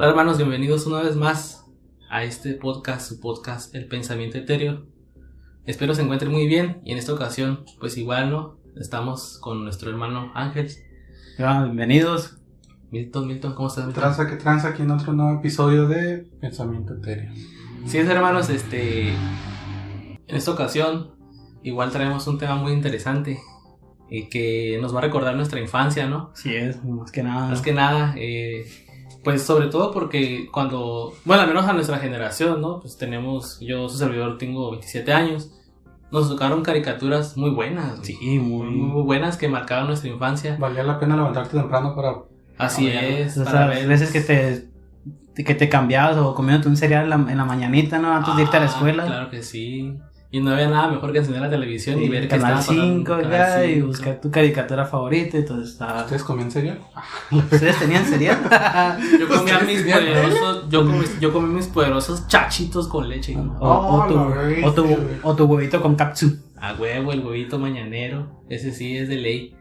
Hola hermanos, bienvenidos una vez más a este podcast, su podcast El Pensamiento Etéreo. Espero se encuentren muy bien y en esta ocasión, pues igual, ¿no? Estamos con nuestro hermano Ángel. Ya, bienvenidos. Milton, Milton, ¿cómo estás? Milton? Tranza que tranza aquí en otro nuevo episodio de Pensamiento Etéreo. Sí, es, hermanos, este. En esta ocasión, igual traemos un tema muy interesante y que nos va a recordar nuestra infancia, ¿no? Sí, es, más que nada. Más que nada, eh, pues sobre todo porque cuando, bueno, al menos a nuestra generación, ¿no? Pues tenemos, yo su servidor tengo 27 años, nos tocaron caricaturas muy buenas, Sí, muy, buenas que marcaron nuestra infancia. Valía la pena levantarte temprano para. Así es, O para sea, ver. veces que te, que te cambiabas o comiéndote un cereal en la, en la mañanita, ¿no? Antes de irte a la Ah, escuela. Claro que sí. Y no había nada mejor que encender la televisión y ver que Canal estaba pasando 5 Canal ya, y 5. buscar tu caricatura favorita y todo estaba... ¿Ustedes comían cereal? ¿Ustedes tenían cereal? Yo comía mis poderosos, yo comí, yo comí mis poderosos chachitos con leche. o, Oh, o tu, o, tu, bestia, o tu huevito con capsu. A huevo, el huevito mañanero. Ese sí es de ley.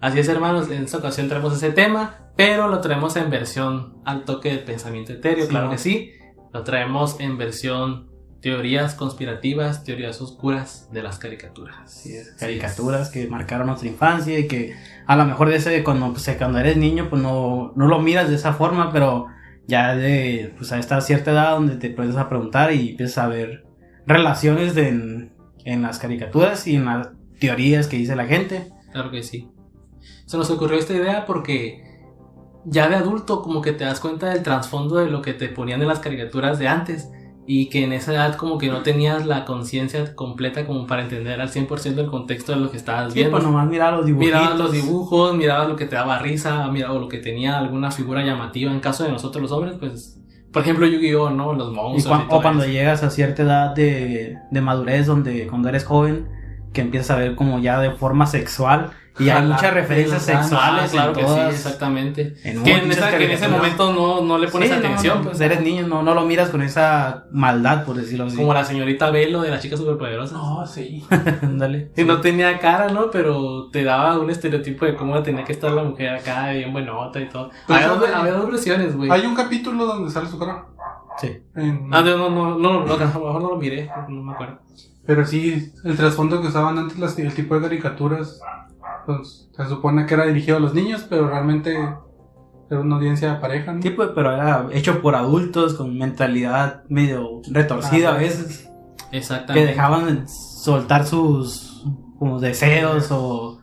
Así es, hermanos. En esta ocasión traemos ese tema, pero lo traemos en versión al toque del pensamiento etéreo, Sí, claro ¿no? que sí. Lo traemos en versión teorías conspirativas, teorías oscuras de las caricaturas. Es, caricaturas que marcaron nuestra infancia y que a lo mejor de ese, cuando, pues, cuando eres niño pues no, no lo miras de esa forma, pero ya de pues a esta cierta edad donde te puedes a preguntar y empiezas a ver relaciones de, en, en las caricaturas y en las teorías que dice la gente. Claro que sí. Se nos ocurrió esta idea porque ya de adulto como que te das cuenta del trasfondo de lo que te ponían en las caricaturas de antes y que en esa edad como que no tenías la conciencia completa como para entender al 100% el contexto de lo que estabas Sí, viendo. pues nomás mirar los dibujos. mirabas los dibujos, mirabas lo que te daba risa, mirabas lo que tenía alguna figura llamativa. En caso de nosotros los hombres, pues, por ejemplo, Yu-Gi-Oh, ¿no? Los Y monstruos. cuan- y todo o cuando eso. llegas a cierta edad de, de madurez, donde cuando eres joven, que empiezas a ver como ya de forma sexual y hay muchas referencias sexuales Ah, claro en que sí, todas. exactamente. en que, en esa- que en ese momento no, no le pones Sí, no, atención, no, pues. eres niño, no, no lo miras con esa maldad, por decirlo así. Como la señorita Velo de las chicas superpoderosas. No, sí. Ándale. Que no tenía cara, ¿no? Pero te daba un estereotipo de cómo tenía que estar la mujer acá, bien buenota y todo. Pues había, dos, había dos versiones, güey. Hay un capítulo donde sale su cara. Sí. En- Ah, no, no, no, no, no, a lo mejor no lo miré, no me acuerdo. Pero sí, el trasfondo que usaban antes, las, el tipo de caricaturas, pues, se supone que era dirigido a los niños, pero realmente era una audiencia de pareja, ¿no? Sí, pues, pero era hecho por adultos con mentalidad medio retorcida Ah, a veces, que Exactamente. dejaban soltar sus como deseos o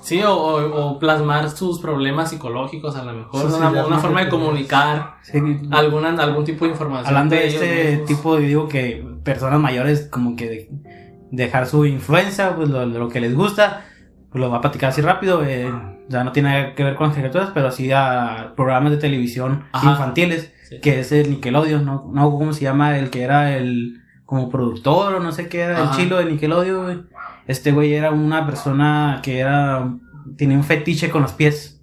Sí, o, o, o plasmar sus problemas psicológicos a lo mejor, Sí, sí, una, forma de comunicar sí, alguna, algún tipo de información. hablando de ellos este mismos. tipo, digo que personas mayores como que de- dejar su influencia, pues lo, lo que les gusta, pues lo voy a platicar así rápido, eh, ya no tiene que ver con las caricaturas, pero sí a programas de televisión Ajá. infantiles, que es el Nickelodeon, no, no cómo se llama, el que era el como productor o no sé qué era, el chilo de Nickelodeon. Este güey era una persona que era, tenía un fetiche con los pies.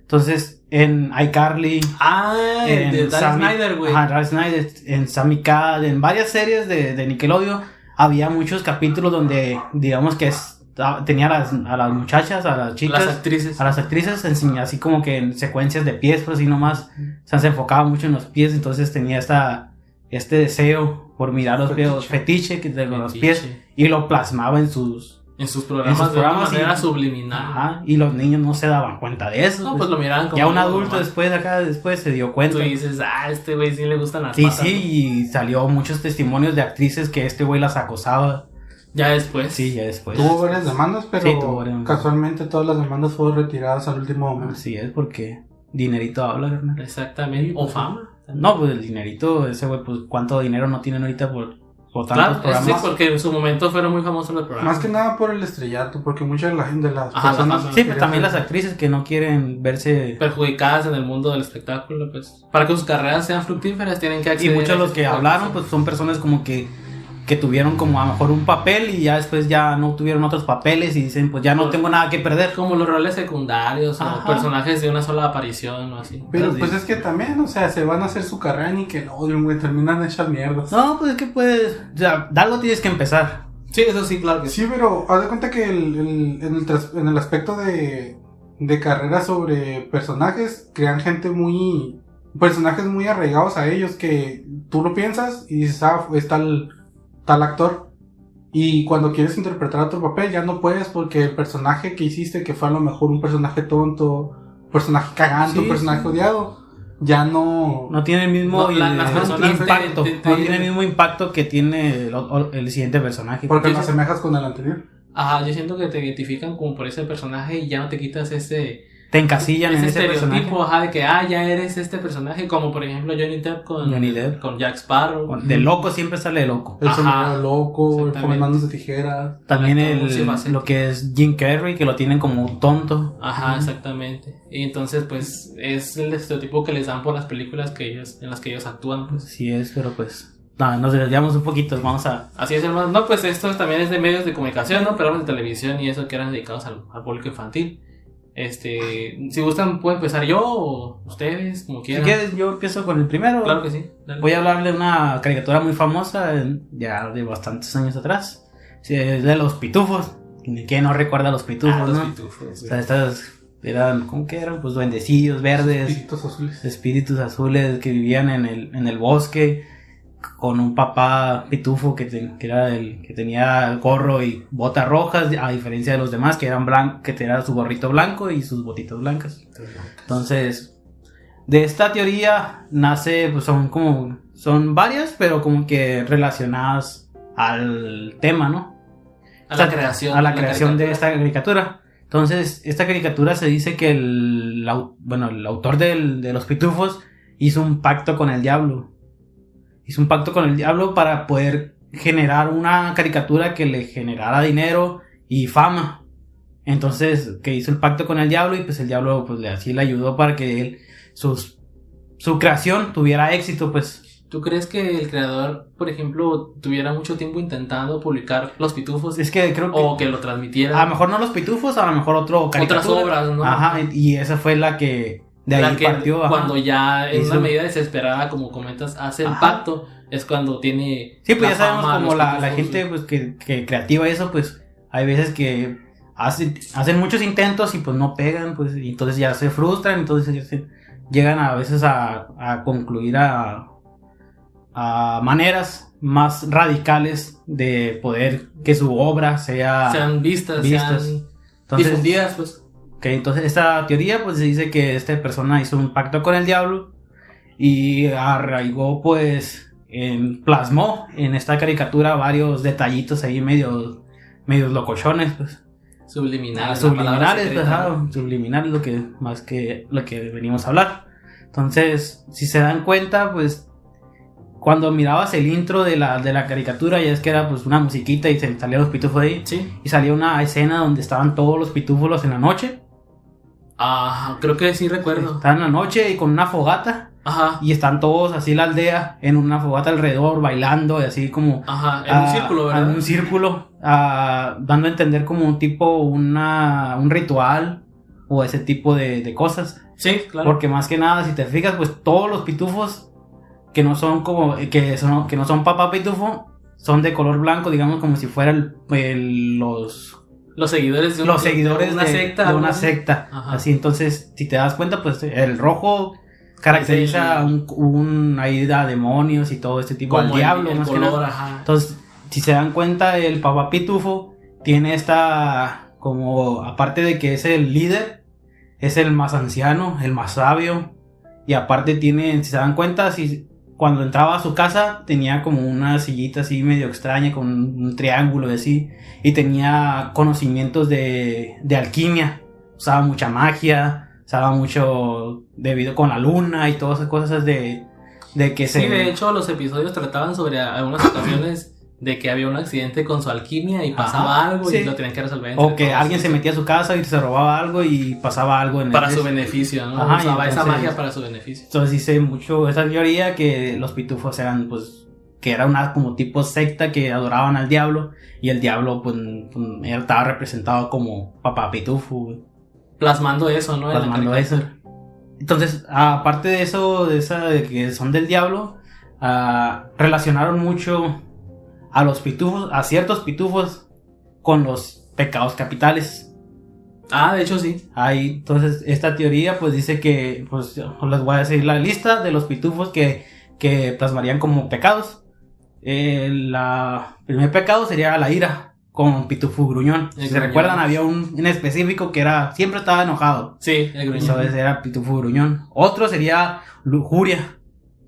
Entonces, en iCarly, Ah, de en Dan Sammy- Snyder, güey. Ajá, Dan Snyder, en Sammy Cat, en varias series de, de Nickelodeon, había muchos capítulos donde, digamos que es- tenía a las, a las muchachas, a las chicas, Las actrices. a las actrices, enseña- así como que en secuencias de pies, pues así nomás, o sea, se enfocaba mucho en los pies, entonces tenía esta, este deseo por mirar los pies, Fetiche. fetiche que de los pies, y lo plasmaba en sus, En sus programas, en sus programas, de una manera sí. subliminal. ajá, y los niños no se daban cuenta de eso. No, pues. pues lo miraban como. ya un adulto normal. después acá, después se dio cuenta. Tú dices, ah, este güey sí le gustan las Sí, patas, sí, y salió muchos testimonios de actrices que este güey las acosaba. Ya después. Sí, ya después. Tuvo varias demandas, pero Sí, tuvo varias demandas. casualmente todas las demandas fueron retiradas al último momento. Así es, porque dinerito habla, carnal. Exactamente. O fama. No, pues el dinerito, ese güey, pues cuánto dinero no tienen ahorita por, por tantos Claro, programas. sí, porque en su momento fueron muy famosos los programas. Más que nada por el estrellato, porque mucha de la gente de las Ajá, la personas... Sí, pero también las actrices que no quieren verse... perjudicadas en el mundo del espectáculo, pues para que sus carreras sean fructíferas tienen que Y acceder muchos a de los que hablaron, pues son personas como que, que tuvieron como a lo mejor un papel y ya después ya no tuvieron otros papeles y dicen, pues ya no tengo nada que perder. como los roles secundarios o Ajá. personajes de una sola aparición o así. Pero pues es que también, o sea, se van a hacer su carrera en Nickelodeon, güey, terminan hechas mierdas. No, pues es que puedes... O sea, de algo tienes que empezar. Sí, eso sí, claro que sí. Sí, pero haz de cuenta que el, el- en, el tras- en el aspecto de, de carrera sobre personajes, crean gente muy personajes muy arraigados a ellos que tú lo piensas y dices, ah, es tal, tal actor. Y cuando quieres interpretar otro papel ya no puedes porque el personaje que hiciste, que fue a lo mejor un personaje tonto, un personaje cagante, Sí, un personaje sí. odiado, ya no... No tiene el mismo No, la- las personas te- impacto. te- te- no tiene el mismo impacto que tiene el, el siguiente personaje. Porque lo asemejas con el anterior. Ajá, yo siento que te identifican como por ese personaje y ya no te quitas ese, Te encasillan ese en ese personaje. estereotipo, ajá, de que, ah, ya eres este personaje, como por ejemplo Johnny Depp con, Johnny Depp. con Jack Sparrow. De loco siempre sale loco. El Ajá. loco, el de tijeras. También el, lo que es Jim Carrey, que lo tienen como tonto. Ajá, exactamente. Y entonces, pues, es el estereotipo que les dan por las películas que ellos, en las que ellos actúan, pues. Sí es, pero pues... No, nos desviamos un poquito, vamos a... Así es, hermano. No, pues esto también es de medios de comunicación, ¿no? Programas de televisión y eso que eran dedicados al, al público infantil. Este, si gustan, puedo empezar yo o ustedes, como Si quieran. quieres, yo empiezo con el primero. Claro que sí. dale. Voy a hablar de una caricatura muy famosa, ya de bastantes años atrás. Sí, es de los pitufos. ¿Quién no recuerda a los pitufos, Ah, los no? pitufos, O güey. sea, estas eran, ¿cómo que eran? Pues duendecillos verdes, Espíritus azules. espíritus azules que vivían en el, en el bosque con un papá pitufo que, te- que era el que tenía gorro y botas rojas, a diferencia de los demás que eran blancos, que tenía su gorrito blanco y sus botitas blancas. Entonces, de esta teoría nace, pues son como, son varias, pero como que relacionadas al tema, ¿no? A O sea, la creación. a la de creación de esta caricatura. Entonces, esta caricatura se dice que el, bueno, el autor del- de los pitufos hizo un pacto con el diablo. Hizo un pacto con el diablo para poder generar una caricatura que le generara dinero y fama. Entonces, que hizo el pacto con el diablo y pues el diablo pues le así le ayudó para que él sus su creación tuviera éxito, pues ¿Tú crees que el creador, por ejemplo, tuviera mucho tiempo intentando publicar los pitufos es que creo que o que lo transmitiera? a lo mejor no los pitufos, a lo mejor otro Otras caricatura. obras, ¿no? Ajá, y esa fue la que de ahí La que partió. cuando ya en una medida desesperada, como comentas, hace el pacto, es cuando tiene. Sí, pues ya sabemos fama, como la, la gente pues que, que creativa eso, pues hay veces que hacen, hacen muchos intentos y pues no pegan, pues y entonces ya se frustran, entonces ya se- llegan a veces a, a concluir a, a maneras más radicales de poder que su obra sea... sean vistas, vistas. sean entonces, difundidas, pues. Ok, entonces esta teoría pues dice que esta persona hizo un pacto con el diablo y arraigó pues, en, plasmó en esta caricatura varios detallitos ahí medio, medios locochones pues. Subliminales. palabra subliminales, pues, subliminales lo que más que lo que venimos a hablar. Entonces, si se dan cuenta, pues cuando mirabas el intro de la, de la caricatura, ya es que era pues una musiquita y se salían los pitufos ahí. Sí. Y salía una escena donde estaban todos los pitúfulos en la noche. Ah, creo que sí recuerdo. Están en la noche y con una fogata. Ajá. Y están todos así la aldea en una fogata alrededor, bailando y así como. Ajá. En un círculo, En ¿verdad? un círculo. dando a entender como un tipo, una, un ritual o ese tipo de, de cosas. Sí, claro. Porque más que nada, si te fijas, pues todos los pitufos que no son como. que, son, que no son papá pitufo. Son de color blanco, digamos, como si fueran los Los seguidores de un- los seguidores de una de, secta. de una así. secta. Ajá. Así, entonces, si te das cuenta, pues el rojo caracteriza el- un, un ahí a demonios y todo este tipo Como al diablo, el más que nada. ajá. Entonces, si se dan cuenta, el papá pitufo tiene esta como aparte de que es el líder, es el más anciano, el más sabio y aparte tiene, si se dan cuenta, si cuando entraba a su casa tenía como una sillita así medio extraña con un triángulo y así y tenía conocimientos de, de alquimia, usaba mucha magia, usaba mucho debido con la luna y todas esas cosas de, de que se... Sí, de hecho, los episodios trataban sobre algunas ocasiones de que había un accidente con su alquimia y pasaba Ajá, algo sí. y lo tenían que resolver. entre O que todos. alguien se metía a su casa y se robaba algo y pasaba algo en el Para su beneficio, ¿no? Ajá, Usaba esa magia para su beneficio. Entonces dice mucho esa teoría que los pitufos eran pues que era una como tipo secta que adoraban al diablo y el diablo pues, pues, él estaba representado como papá pitufo, Plasmando eso, ¿no? Plasmando eso. Entonces, aparte de eso, de esa de que son del diablo, ah, relacionaron mucho a los pitufos, a ciertos pitufos con los pecados capitales. Ah, de hecho sí. Ahí, entonces, esta teoría pues dice que, pues les voy a decir la lista de los pitufos que, que plasmarían como pecados. El la, primer pecado sería la ira, con pitufo gruñón. El Si se recuerdan, había un en específico que era, siempre estaba enojado. Sí, el gruñón. Era pitufo gruñón. Otro sería lujuria,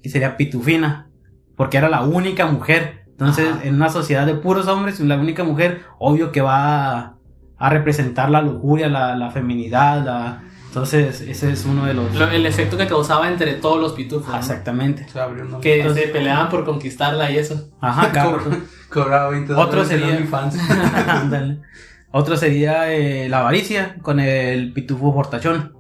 que sería pitufina, porque era la única mujer. Entonces, Ajá. en una sociedad de puros hombres, la única mujer, obvio que va a, a representar la lujuria, la, la feminidad, la... Entonces, ese es uno de los... Lo- el efecto que causaba entre todos los pitufos. ¿no? Exactamente. Que Entonces- se peleaban por conquistarla y eso. Ajá, claro. Cobra- Cobraba 20 Otro sería-. Otro sería eh, la avaricia con el pitufo fortachón.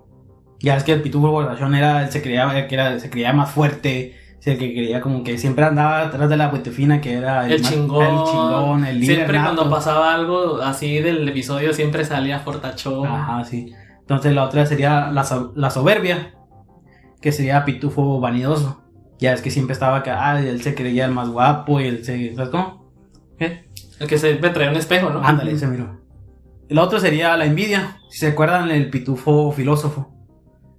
Ya es que el pitufo fortachón era, se creía, que era, se creía más fuerte, el que creía como que siempre andaba atrás de la pitufina que era El chingón. el chingón, el líder Siempre nato. cuando pasaba algo así del episodio, siempre salía Fortachón. Ajá, sí. Entonces la otra sería la, so- la soberbia, que sería pitufo vanidoso. Ya es que siempre estaba que, ah, él se creía el más guapo y él se, ¿sabes cómo? ¿Qué? El que siempre traía un espejo, ¿no? Ándale, ese miro. El otro sería la envidia. Si se acuerdan, el pitufo filósofo.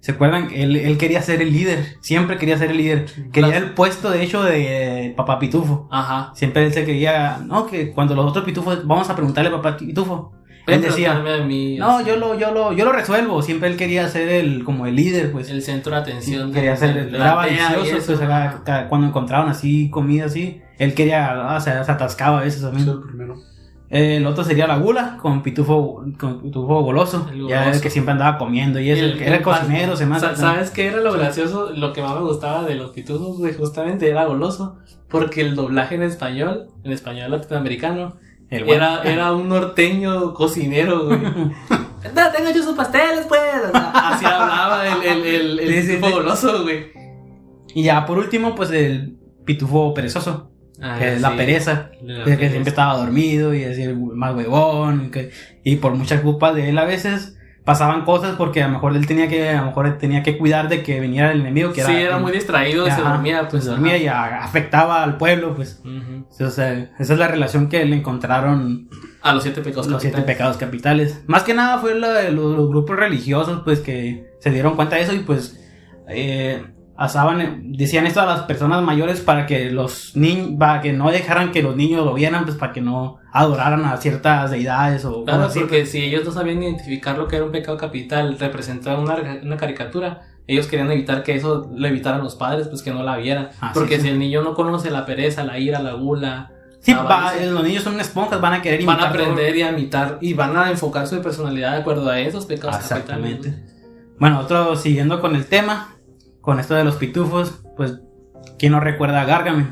¿Se acuerdan? Él, él quería ser el líder. Siempre quería ser el líder. Quería el puesto, de hecho, de papá pitufo. Ajá. Siempre él se creía, no, que cuando los otros pitufos, vamos a preguntarle a papá pitufo. Él decía, mí, no, yo lo, yo lo, yo lo resuelvo. Siempre él quería ser el, como el líder, pues. El centro de atención. quería de- ser, era eso. pues era- cuando encontraban así comida así, él quería, ah, se, se atascaba a veces también. Soy el primero. El otro sería la gula, con pitufo, con pitufo goloso. El Ya el que siempre andaba comiendo y eso, el, que era el cocinero, se me ¿Sabes qué era lo gracioso? Lo que más me gustaba de los pitufos, güey, justamente era goloso. Porque el doblaje en español, en español latinoamericano, El era, era un norteño cocinero, güey. No, tengo yo sus pasteles, pues. Así hablaba el, el, el, pitufo goloso, güey. Y ya por último, pues el pitufo perezoso, Ah, que es la sí. pereza. La de que siempre estaba dormido y así el más huevón. Y, que- y por mucha culpa de él a veces pasaban cosas porque a lo mejor él tenía que, a lo mejor él tenía que cuidar de que viniera el enemigo. Que sí, era, era muy distraído, se Ajá, dormía, pues. se dormía ajá. y a- afectaba al pueblo, pues. Ujú. O sea, esa es la relación que le encontraron A los siete pecados los siete capitales. pecados capitales. Más que nada fue la los, los grupos religiosos, pues, que se dieron cuenta de eso y pues eh, asaban, eh, decían esto a las personas mayores para que los niños, para que no dejaran que los niños lo vieran, pues, para que no adoraran a ciertas deidades o Claro, cosas así. porque si ellos no sabían identificar lo que era un pecado capital, representaba una, una caricatura, ellos querían evitar que eso lo evitaran los padres, pues que no la vieran. Ah, porque sí. si el niño no conoce la pereza, la ira, la gula, Sí, va, los niños son esponjas, van a querer van imitar a todo. aprender y a imitar y van a enfocar su personalidad de acuerdo a esos pecados Exactamente. capitales. Bueno, otro siguiendo con el tema, con esto de los pitufos, pues, ¿quién no recuerda a Gargamel?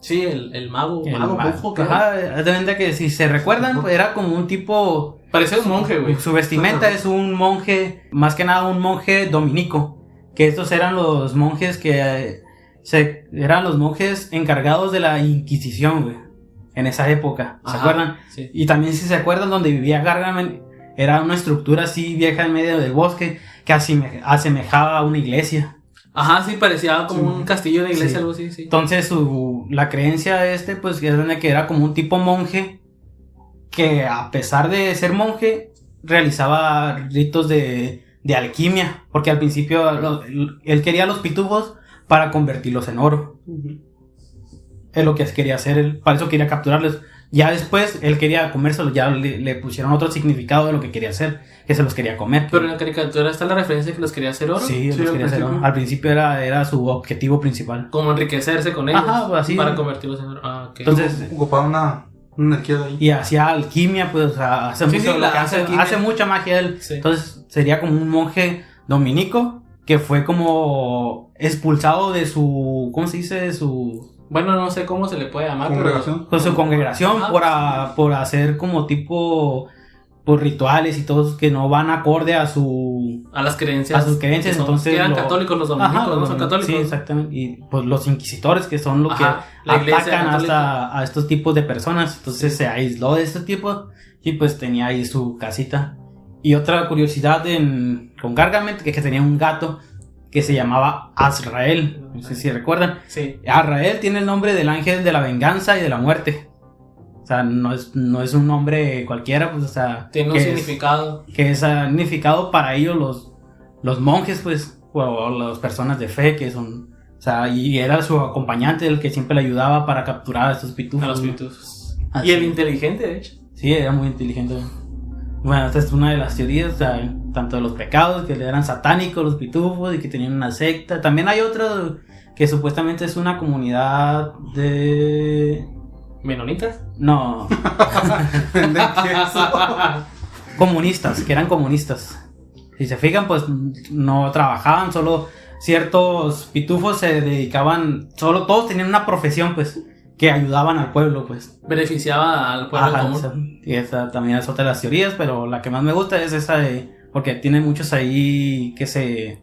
Sí, el, el mago, El mago ma- brujo, que Ajá, de que si se recuerdan, pues era como un tipo. parecía un monje, güey. Su vestimenta es un monje, más que nada un monje dominico. Que estos eran los monjes que. eh, se, eran los monjes encargados de la Inquisición, güey. En esa época, ¿se Ajá, acuerdan? Sí. Y también si se acuerdan donde vivía Gargamel, era una estructura así vieja en medio del bosque que asime- asemejaba a una iglesia. Ajá, sí, parecía como Sí. un castillo de iglesia, Sí. algo así, sí. Entonces, su, la creencia de este, pues, es de que era como un tipo monje que, a pesar de ser monje, realizaba ritos de, de alquimia. Porque al principio lo- él quería los pitufos para convertirlos en oro. Es lo que quería hacer él, para eso quería capturarlos. Ya después él quería comérselos, ya le, le pusieron otro significado de lo que quería hacer, que se los quería comer. Pero en la caricatura está la referencia de que los quería hacer oro. sí, Sí, los al quería hacer oro. principio. Al principio era, era su objetivo principal. Como enriquecerse con ellos. Ajá, pues, así. Para convertirlos en oro. Ah, ok. Entonces, Ocupaba una, una energía de ahí. y hacía alquimia, pues, o sea, hace, Sí, mucho, sí, lo la que hace hace, mucha magia él. Sí. Entonces, sería como un monje dominico que fue como expulsado de su, ¿cómo se dice? De su, Bueno, no sé cómo se le puede llamar, Congregación. con su congregación Ajá. por, a- por hacer como tipo, por rituales y todo que no van acorde a su, pero a las creencias. a sus creencias, que son- entonces eran lo- católicos los dominicos, Ajá, no los son católicos. Sí, exactamente. Y pues los inquisitores que son los Ajá, que atacan hasta a estos tipos de personas. Entonces se aisló de este tipo y pues tenía ahí su casita. Y otra curiosidad en, con Gargamel, que, que tenía un gato que se llamaba Azrael. No sé si recuerdan. Sí. Azrael tiene el nombre del ángel de la venganza y de la muerte. O sea, no es, no es un nombre cualquiera, pues, o sea. Tiene un que es- significado. que es significado para ellos los, los monjes, pues, o las personas de fe que son. O sea, y era su acompañante el que siempre le ayudaba para capturar a estos pitufos. A los pitufos. Y el inteligente, de hecho. Sí, era muy inteligente. Bueno, esta es una de las teorías, o sea, tanto de los pecados, que eran satánicos los pitufos y que tenían una secta. También hay otro que supuestamente es una comunidad de... ¿Menonitas? No, comunistas, que eran comunistas. Si se fijan, pues no trabajaban, solo ciertos pitufos se dedicaban, solo todos tenían una profesión, pues, que ayudaban al pueblo, pues. Beneficiaba al pueblo Ajá, común. esa- y esa también es otra de las teorías, pero la que más me gusta es esa de, porque tiene muchos ahí que se...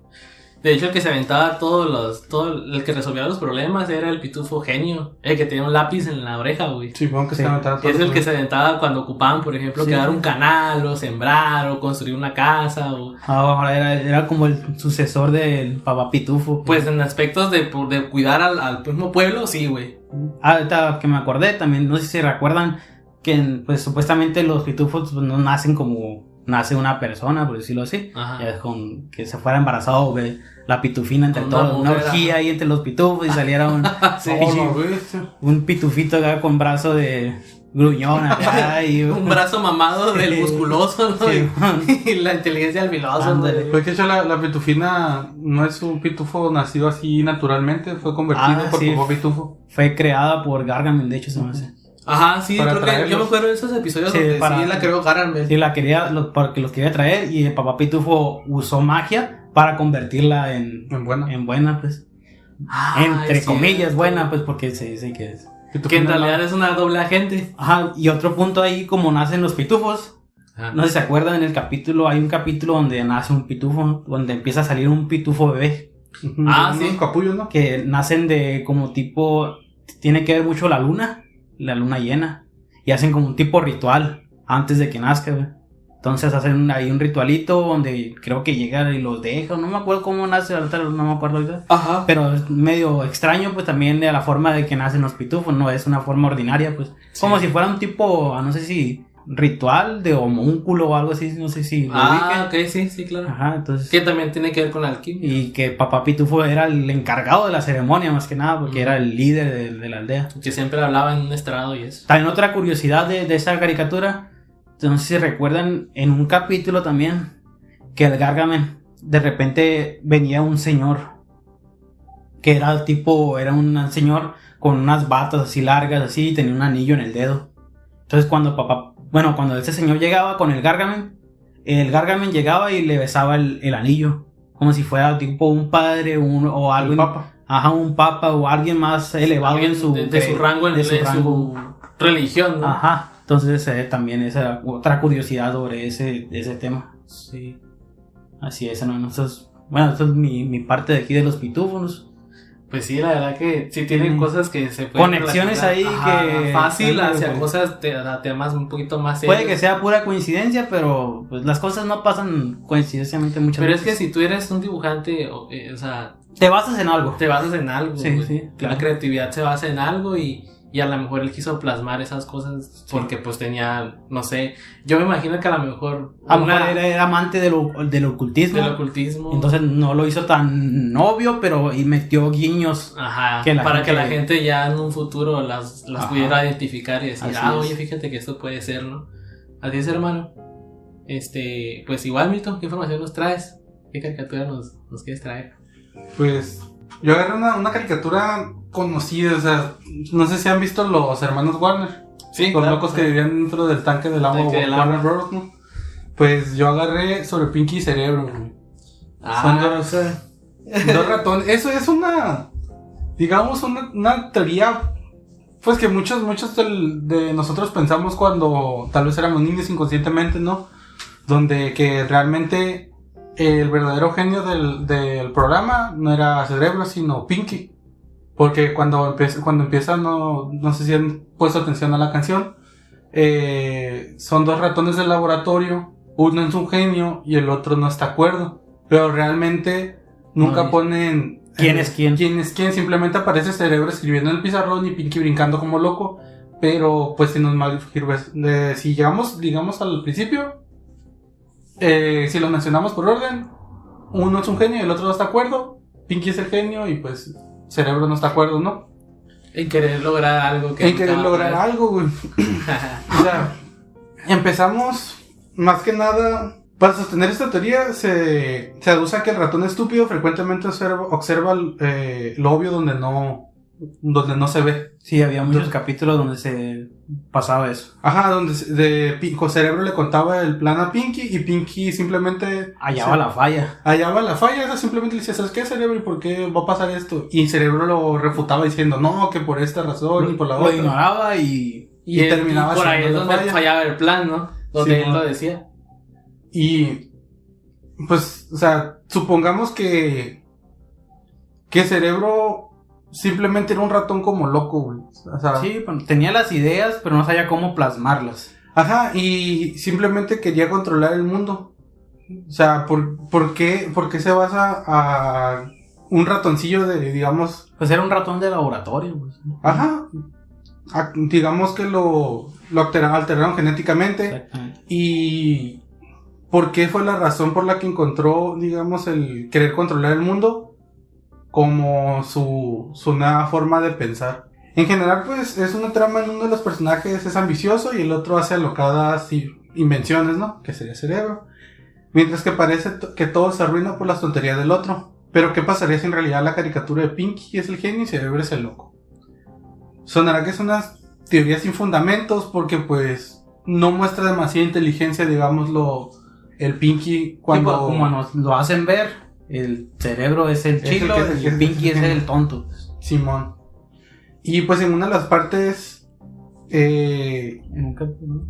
De hecho, el que se aventaba todos los. Todo el que resolvía los problemas era el pitufo genio. El que tenía un lápiz en la oreja, güey. Sí, que se aventaron Es todos el que se aventaba cuando ocupaban, por ejemplo, Sí. crear un canal, o sembrar, o construir una casa, o. Ahora era, era como el sucesor del papá pitufo. Pues en aspectos de, de cuidar al, al mismo pueblo, sí, güey. Ah, ahorita que me acordé también, no sé si recuerdan que pues supuestamente los pitufos pues, no nacen como nace una persona, por decirlo así. Ajá. Ya es con que se fuera embarazado, la pitufina entre Una todos, una orgía ajá. ahí entre los pitufos y saliera un, Sí. Oh, un pitufito acá con brazo de gruñón acá y Un brazo mamado del Sí. musculoso, ¿no? Sí. Y, y la inteligencia del güey. Pues que hecho la, la pitufina no es un pitufo nacido así naturalmente, fue convertido Ah, por sí. papá pitufo. fue creada por Gargamel, de hecho se me hace. Ajá, sí, Para creo que yo me acuerdo de esos episodios Sí, donde para- sí la creó Gargamel. Sí, la quería, lo- porque los quería traer y el papá pitufo usó magia para convertirla en, En buena. en buena, pues. Ah, Entre comillas, cierto. buena, pues porque se dice que es. Que en realidad no- es una doble agente. Ajá, y otro punto ahí, como nacen los pitufos. No sé si se acuerdan en el capítulo, hay un capítulo donde nace un pitufo, donde empieza a salir un pitufo bebé, Ah, sí. capullos, ¿no? que nacen de como tipo, tiene que ver mucho la luna, la luna llena, y hacen como un tipo ritual antes de que nazca, güey. Entonces hacen un- ahí un ritualito donde creo que llega y los deja, no me acuerdo cómo nace, ahorita no me acuerdo ahorita. Ajá. Pero es medio extraño, pues también de la forma de que nacen los pitufos, no es una forma ordinaria, pues. Sí. Como si fuera un tipo, ah, no sé si ritual de homúnculo o algo así, no sé si Ah, ok, sí, sí, claro. Ajá, entonces. Que también tiene que ver con la alquimia. Y que papá pitufo era el encargado de la ceremonia, más que nada, porque Ujú. era el líder de, de la aldea. Que siempre hablaba en un estrado y eso. También otra curiosidad de, de esa caricatura, no sé si recuerdan en un capítulo también, que el Gargamel, de repente venía un señor, que era tipo, era un señor con unas batas así largas, así, y tenía un anillo en el dedo. Entonces cuando papá, bueno, cuando ese señor llegaba con el Gargamel, el Gargamel llegaba y le besaba el, el anillo, como si fuera tipo un padre un- o algo, El papa. ajá, un papa o alguien más elevado Alguien en su, de, de su rango, en, de su en rango. su religión, ¿no? Ajá. Entonces eh, también esa era otra curiosidad sobre ese, ese tema. Sí. Así es, ¿no? Entonces, bueno, esa es mi, mi parte de aquí de los pitúfonos. Pues sí, la verdad que sí tienen Mm. cosas que se pueden Conexiones ahí que- Fácil hacia cosas, te, a temas un poquito más Puede serios. que sea pura coincidencia, pero pues las cosas no pasan coincidencialmente muchas Pero es que veces. si tú eres un dibujante, o, eh, o sea, Te basas en algo. te basas en algo. Sí, sí, claro. La creatividad se basa en algo y, y a lo mejor él quiso plasmar esas cosas porque pues tenía, no sé, yo me imagino que a lo mejor A lo una- mejor era, era amante del, del ocultismo. del ocultismo. Entonces no lo hizo tan obvio, pero y metió guiños. Ajá, que para gente- que la gente ya en un futuro las, las Ajá. pudiera identificar y decir, Así ah, es. oye, fíjate que esto puede ser, ¿no? Así es, hermano. Este, pues igual, Milton, ¿qué información nos traes? ¿Qué caricatura nos, nos quieres traer? Pues yo agarré una, una caricatura conocida, o sea, no sé si han visto los hermanos Warner, Sí, los locos que vivían dentro del tanque del agua del Warner. Bros. ¿no? Pues yo agarré sobre Pinky y Cerebro. güey. Ah, Son dos, dos ratones. Eso es una, digamos, una, una teoría, pues que muchos, muchos del- de nosotros pensamos cuando tal vez éramos niños inconscientemente, ¿no? Donde que realmente el verdadero genio del, del programa no era Cerebro, sino Pinky. Porque cuando empieza, cuando empieza no, no sé si han puesto atención a la canción, eh, son dos ratones del laboratorio, uno es un genio y el otro no está acuerdo. Pero realmente nunca No, ponen ¿Quién eh, es quién? quién es quién, simplemente aparece Cerebro escribiendo en el pizarrón y Pinky brincando como loco. Pero pues si nos mal- de- si llegamos, digamos, al principio, eh, si lo mencionamos por orden, uno es un genio y el otro no está acuerdo. Pinky es el genio y pues Cerebro no está de acuerdo, ¿no? En querer lograr algo que En querer lograr algo, güey. O sea, empezamos más que nada. Para sostener esta teoría se, se aduce que el ratón estúpido frecuentemente observa, observa eh, lo obvio donde no, donde no se ve. Sí, había muchos Entonces- capítulos donde se pasaba eso. Ajá, donde se- de, Pi- con Cerebro le contaba el plan a Pinky y Pinky simplemente Hallaba se- la falla. hallaba la falla, esa simplemente le decía, ¿sabes qué, Cerebro? ¿Y por qué va a pasar esto? Y Cerebro lo refutaba diciendo, no, que por esta razón y por la Lo otra. ignoraba y... Y el- terminaba por ahí es donde la falla. fallaba el plan, ¿no? Donde Sí, él lo decía. Y pues, o sea, supongamos que que Cerebro simplemente era un ratón como loco, güey. O sea, Sí, bueno, tenía las ideas, pero no sabía cómo plasmarlas. ajá, y simplemente quería controlar el mundo. O sea, ¿por, por qué, por qué se basa a un ratoncillo de, digamos, Pues era un ratón de laboratorio. pues. ajá, a- digamos que lo, lo altera- alteraron genéticamente? ¿Y por qué fue la razón por la que encontró, digamos, el querer controlar el mundo como su, su nueva forma de pensar? En general, pues es una trama en uno de los personajes es ambicioso y el otro hace alocadas invenciones, ¿no? Que sería cerebro. Mientras que parece que todo se arruina por las tonterías del otro. Pero ¿qué pasaría si en realidad la caricatura de Pinky es el genio y Cerebro es el loco? Sonará que son unas teorías sin fundamentos porque pues no muestra demasiada inteligencia, digámoslo, el Pinky cuando... Tipo, como nos lo hacen ver, el cerebro es el Es el chilo que- y el Pinky es el tonto. Simón. Y pues en una de las partes... Eh, En un cap- ¿no?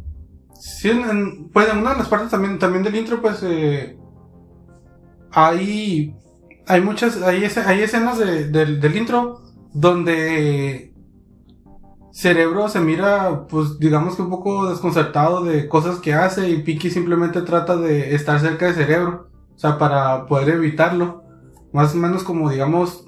sí, en- en- pues en una de las partes también, también del intro pues... Eh, hay... Hay muchas... Hay, ese- hay escenas de- del- del intro donde... Cerebro se mira, pues digamos que un poco desconcertado de cosas que hace y Pinky simplemente trata de estar cerca de Cerebro, o sea, para poder evitarlo. Más o menos como digamos,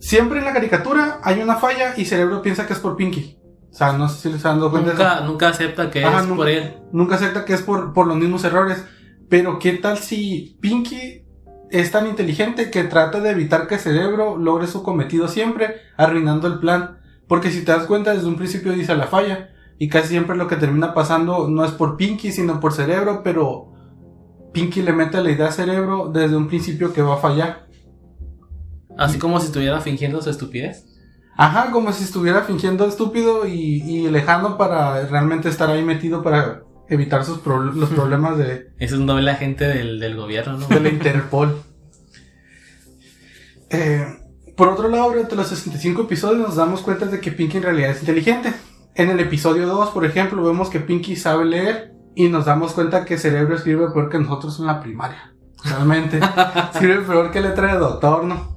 siempre en la caricatura hay una falla y Cerebro piensa que es por Pinky. O sea, no sé si les han dado cuenta. Nunca, nunca acepta que Ajá, es nunca. por él. Nunca acepta que es por, por los mismos errores. Pero ¿qué tal si Pinky es tan inteligente que trata de evitar que Cerebro logre su cometido siempre, arruinando el plan? Porque si te das cuenta, desde un principio dice la falla. Y casi siempre lo que termina pasando no es por Pinky, sino por Cerebro, pero Pinky le mete la idea a Cerebro desde un principio que va a fallar. Así como si estuviera fingiendo su estupidez. Ajá, como si estuviera fingiendo estúpido y, y lejano para realmente estar ahí metido para evitar sus pro- los problemas de, Es un doble agente del, del gobierno, ¿no? de la Interpol. Eh, por otro lado, durante los 65 episodios nos damos cuenta de que Pinky en realidad es inteligente. En el episodio 2, por ejemplo, vemos que Pinky sabe leer y nos damos cuenta que Cerebro escribe peor que nosotros en la primaria. Realmente. escribe peor que letra de doctor, ¿no?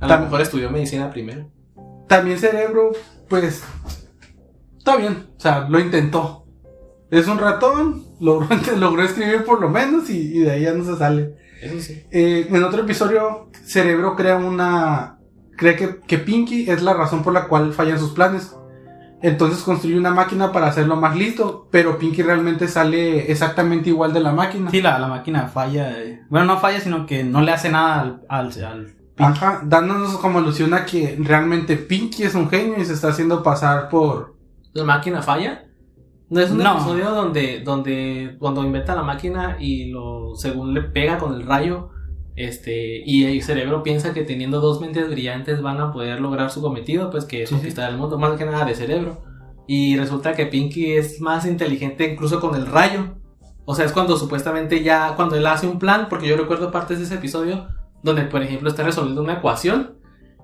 A lo mejor estudió medicina primero. También Cerebro, pues, está bien, o sea, lo intentó. Es un ratón, logró, logró escribir por lo menos y, y de ahí ya no se sale. Eso sí. Eh, en otro episodio, Cerebro crea una... cree que, que Pinky es la razón por la cual fallan sus planes. Entonces construye una máquina para hacerlo más listo, pero Pinky realmente sale exactamente igual de la máquina. Sí, la, la máquina falla. eh. Bueno, no falla, sino que no le hace nada al, al, al Pinky. Ajá, dándonos como alusión a que realmente Pinky es un genio y se está haciendo pasar por... ¿La máquina falla? No es un No. episodio donde, donde cuando inventa la máquina y lo según le pega con el rayo, este, y el cerebro piensa que teniendo dos mentes brillantes van a poder lograr su cometido, pues que es Sí, sí. conquistar el mundo, más que nada de cerebro. Y resulta que Pinky es más inteligente incluso con el rayo. O sea, es cuando supuestamente ya, cuando él hace un plan, porque yo recuerdo partes de ese episodio donde, por ejemplo, está resolviendo una ecuación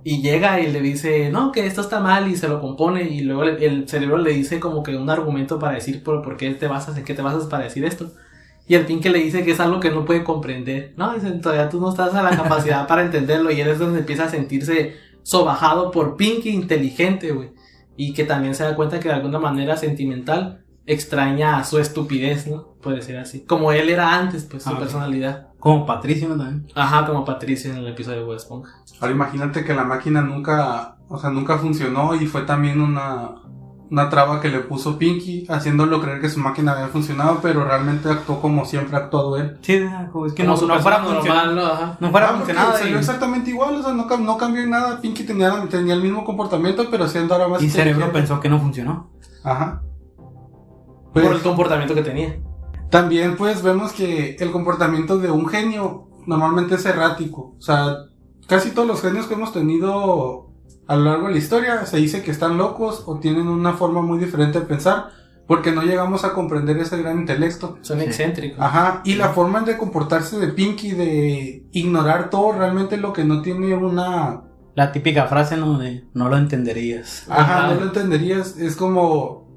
y llega y le dice, no, que esto está mal y se lo compone y luego el cerebro le dice como que un argumento para decir por, por qué te basas, en qué te basas para decir esto. Y el Pinky le dice que es algo que no puede comprender. No, dice, todavía tú no estás a la capacidad para entenderlo y él es donde empieza a sentirse sobajado por Pinky inteligente, güey. Y que también se da cuenta que de alguna manera sentimental extraña a su estupidez, ¿no? Puede ser así. Como él era antes, pues, su Ah, personalidad. Como Patricio también. Ajá, como Patricia en el episodio de Bob Esponja. Ahora imagínate que la máquina nunca, o sea, nunca funcionó y fue también una, una traba que le puso Pinky, haciéndolo creer que su máquina había funcionado, pero realmente actuó como siempre ha actuado él. Sí, es que Como no, no fuera normal, ¿no? Ajá. No fuera Ah, funcionado. salió y- exactamente igual, o sea, no, cam- no cambió en nada. Pinky tenía, tenía el mismo comportamiento, pero siendo ahora más Y cerebro pensó que no funcionó. Ajá. Pues, Por el comportamiento que tenía. También pues vemos que el comportamiento de un genio normalmente es errático. O sea, casi todos los genios que hemos tenido a lo largo de la historia se dice que están locos o tienen una forma muy diferente de pensar porque no llegamos a comprender ese gran intelecto. Son excéntricos. Ajá, y la forma de comportarse de Pinky, de ignorar todo realmente lo que no tiene una... La típica frase, ¿no? De no lo entenderías. Ajá, Ajá. no lo entenderías, es como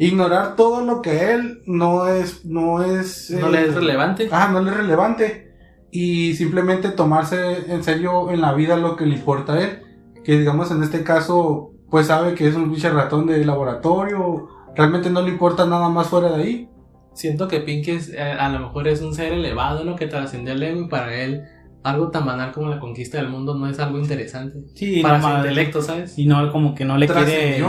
ignorar todo lo que él no es... No, es, No eh, le es relevante. Ah, no le es relevante. Y simplemente tomarse en serio en la vida lo que le importa a él. Que digamos en este caso, pues sabe que es un pinche ratón de laboratorio. Realmente no le importa nada más fuera de ahí. Siento que Pinky es, eh, a lo mejor es un ser elevado, ¿no? Que trascendió el ego y para él algo tan banal como la conquista del mundo no es algo interesante. Sí, para su intelecto, ¿sabes? Y no, como que no le quiere.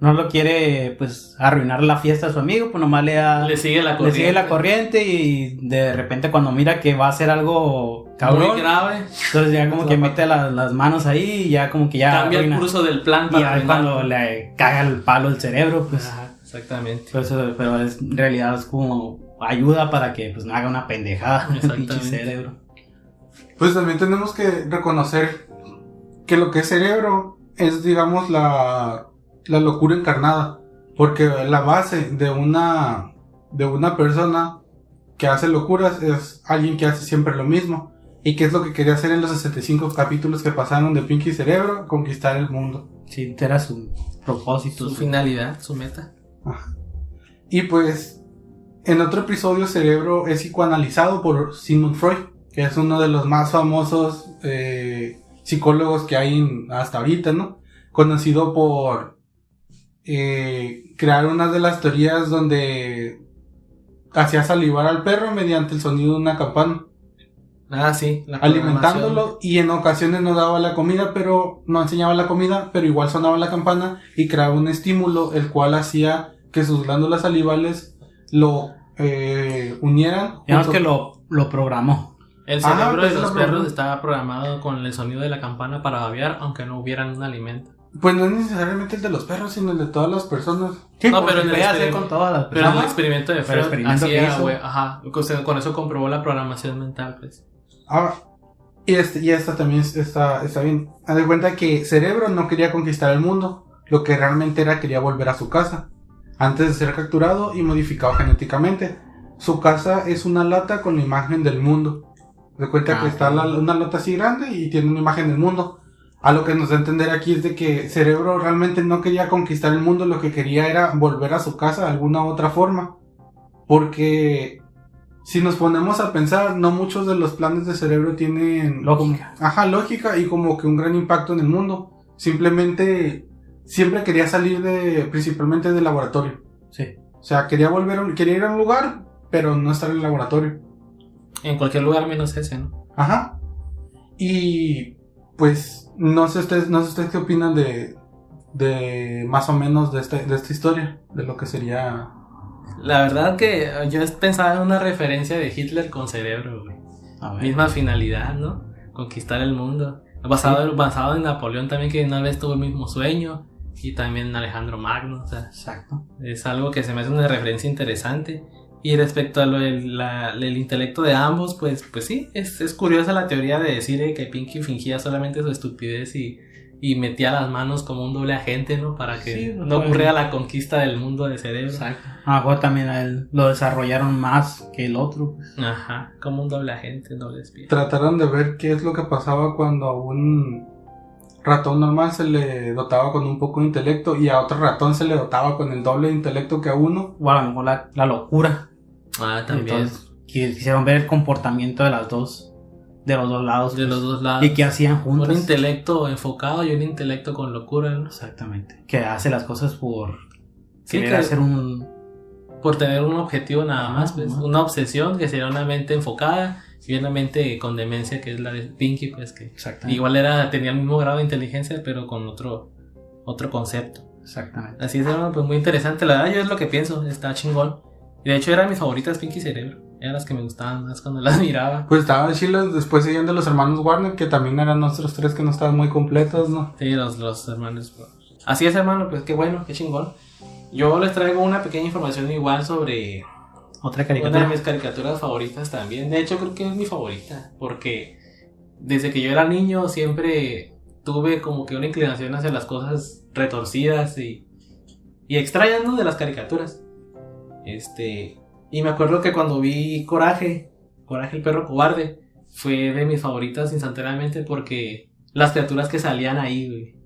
No lo quiere, pues, arruinar la fiesta a su amigo, pues nomás le da. Le sigue la le corriente. sigue la corriente y de repente cuando mira que va a hacer algo cabrón, Muy grave. entonces ya como que mete la- las manos ahí y ya como que ya Cambia el curso del plan y para ya es arruinarlo. cuando le caga el palo el cerebro, pues. Ajá, exactamente. Pues, pero es, en realidad es como ayuda para que pues no haga una pendejada el cerebro. Pues también tenemos que reconocer que lo que es cerebro es, digamos, la, la locura encarnada. Porque la base de una, de una persona que hace locuras es alguien que hace siempre lo mismo. Y que es lo que quería hacer en los 65 capítulos que pasaron de Pinky Cerebro, conquistar el mundo. Sí, era su propósito. Su su- finalidad, su meta. Y pues, en otro episodio, Cerebro es psicoanalizado por Sigmund Freud, que es uno de los más famosos eh, psicólogos que hay hasta ahorita, ¿no? Conocido por eh, crear una de las teorías donde hacía salivar al perro mediante el sonido de una campana, Ah, sí. la alimentándolo y en ocasiones no daba la comida, pero no enseñaba la comida, pero igual sonaba la campana y creaba un estímulo, el cual hacía que sus glándulas salivales lo eh, unieran. Digamos junto- que lo, lo programó. El Ajá, cerebro pues de es los perros estaba programado con el sonido de la campana para babear, aunque no hubieran un alimento. Pues no es necesariamente el de los perros, sino el de todas las personas. Sí, No, pero en el hacer experimento- con todas las Pero en el personas. experimento de Freud, experimento así era, hizo. güey. Ajá. O sea, con eso comprobó la programación mental, pues. Ah, y, este, y esta también está, está bien. Haz de cuenta que Cerebro no quería conquistar el mundo. Lo que realmente era quería volver a su casa. Antes de ser capturado y modificado genéticamente. Su casa es una lata con la imagen del mundo. De cuenta Ah, que está la- una lata así grande y tiene una imagen del mundo. A lo que nos da a entender aquí es de que Cerebro realmente no quería conquistar el mundo, lo que quería era volver a su casa de alguna otra forma. Porque si nos ponemos a pensar, no muchos de los planes de cerebro tienen Lógica. como- ajá, lógica y como que un gran impacto en el mundo. Simplemente siempre quería salir de principalmente del laboratorio. Sí. O sea, quería volver, a un- quería ir a un lugar, pero no estar en el laboratorio. En cualquier lugar menos ese, ¿no? Ajá. Y pues no sé ustedes, no sé ustedes qué opinan de de más o menos de esta, de esta historia, de lo que sería La verdad que yo pensaba en una referencia de Hitler con cerebro, güey. A ver. Misma finalidad, ¿no? Conquistar el mundo. Basado, basado en Napoleón también, que una vez tuvo el mismo sueño. Y también en Alejandro Magno. O sea, Exacto. es algo que se me hace una referencia interesante. Y respecto a lo del la- el intelecto de ambos, pues, pues sí, es, es curiosa la teoría de decir eh, que Pinky fingía solamente su estupidez y, y metía las manos como un doble agente, ¿no? Para que Sí, no pues. ocurriera la conquista del mundo de cerebro. Exacto. A lo mejor también a él lo desarrollaron más que el otro. pues. Ajá, como un doble agente, un doble espía. trataron de ver qué es lo que pasaba cuando a un ratón normal se le dotaba con un poco de intelecto y a otro ratón se le dotaba con el doble de intelecto que a uno. O a lo mejor la, la locura. Ah, también. Entonces, quisieron ver el comportamiento de las dos, de los dos lados. de pues, los dos lados. Y qué hacían juntos. Un intelecto enfocado y un intelecto con locura, ¿no? Exactamente. Que hace las cosas por Sí, querer que- hacer un, por tener un objetivo nada más, pues, una obsesión que sería una mente enfocada y una mente con demencia que es la de Pinky, pues que igual era, tenía el mismo grado de inteligencia pero con otro, otro concepto. Exactamente. Así es, hermano, pues muy interesante. La verdad, yo es lo que pienso, está chingón. Y de hecho, eran mis favoritas Pinky Cerebro. Eran las que me gustaban más cuando las miraba. Pues estaban chilos, después seguían de los hermanos Warner, que también eran nuestros tres que no estaban muy completos, ¿no? Sí, los, los hermanos. Así es, hermano, pues qué bueno, qué chingón. Yo les traigo una pequeña información igual sobre Otra una de caricatura. mis caricaturas favoritas también. De hecho, creo que es mi favorita. Porque desde que yo era niño siempre tuve como que una inclinación hacia las cosas retorcidas y, y extrañas, ¿no? De las caricaturas. Este. Y me acuerdo que cuando vi Coraje, Coraje el perro cobarde, fue de mis favoritas instantáneamente porque las criaturas que salían ahí, güey.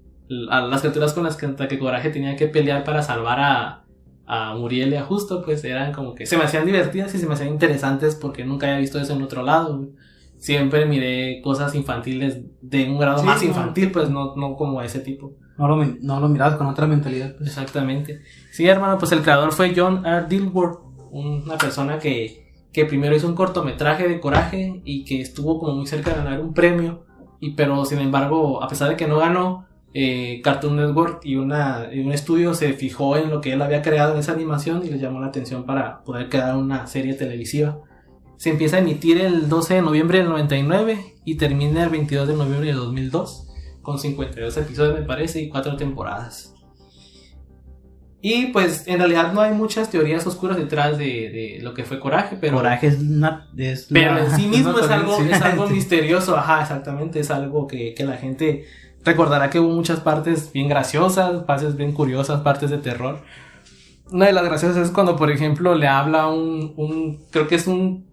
La- Las criaturas con las que, que Coraje tenía que pelear para salvar a, a Muriel y a Justo, pues eran como que se me hacían divertidas y se me hacían interesantes porque nunca había visto eso en otro lado. güey. Siempre miré cosas infantiles de un grado Sí, más no. infantil, pues no, no como a ese tipo. No lo, no lo mirabas con otra mentalidad. Pues. Exactamente. Sí, hermano, pues el creador fue John R. Dilworth, una persona que, que primero hizo un cortometraje de coraje y que estuvo como muy cerca de ganar un premio, y pero sin embargo, a pesar de que no ganó, eh, Cartoon Network y, una, y un estudio se fijó en lo que él había creado en esa animación y les llamó la atención para poder crear una serie televisiva. Se empieza a emitir el 12 de noviembre del 99 y termina el 22 de noviembre del 2002, con 52 episodios me parece y 4 temporadas. Y pues en realidad no hay muchas teorías oscuras detrás de, de lo que fue Coraje, pero, Coraje es una. Es pero en sí mismo es algo, es algo misterioso, ajá, exactamente, es algo que, que la gente recordará que hubo muchas partes bien graciosas, partes bien curiosas, partes de terror. Una de las graciosas es cuando, por ejemplo, le habla un, un creo que es un,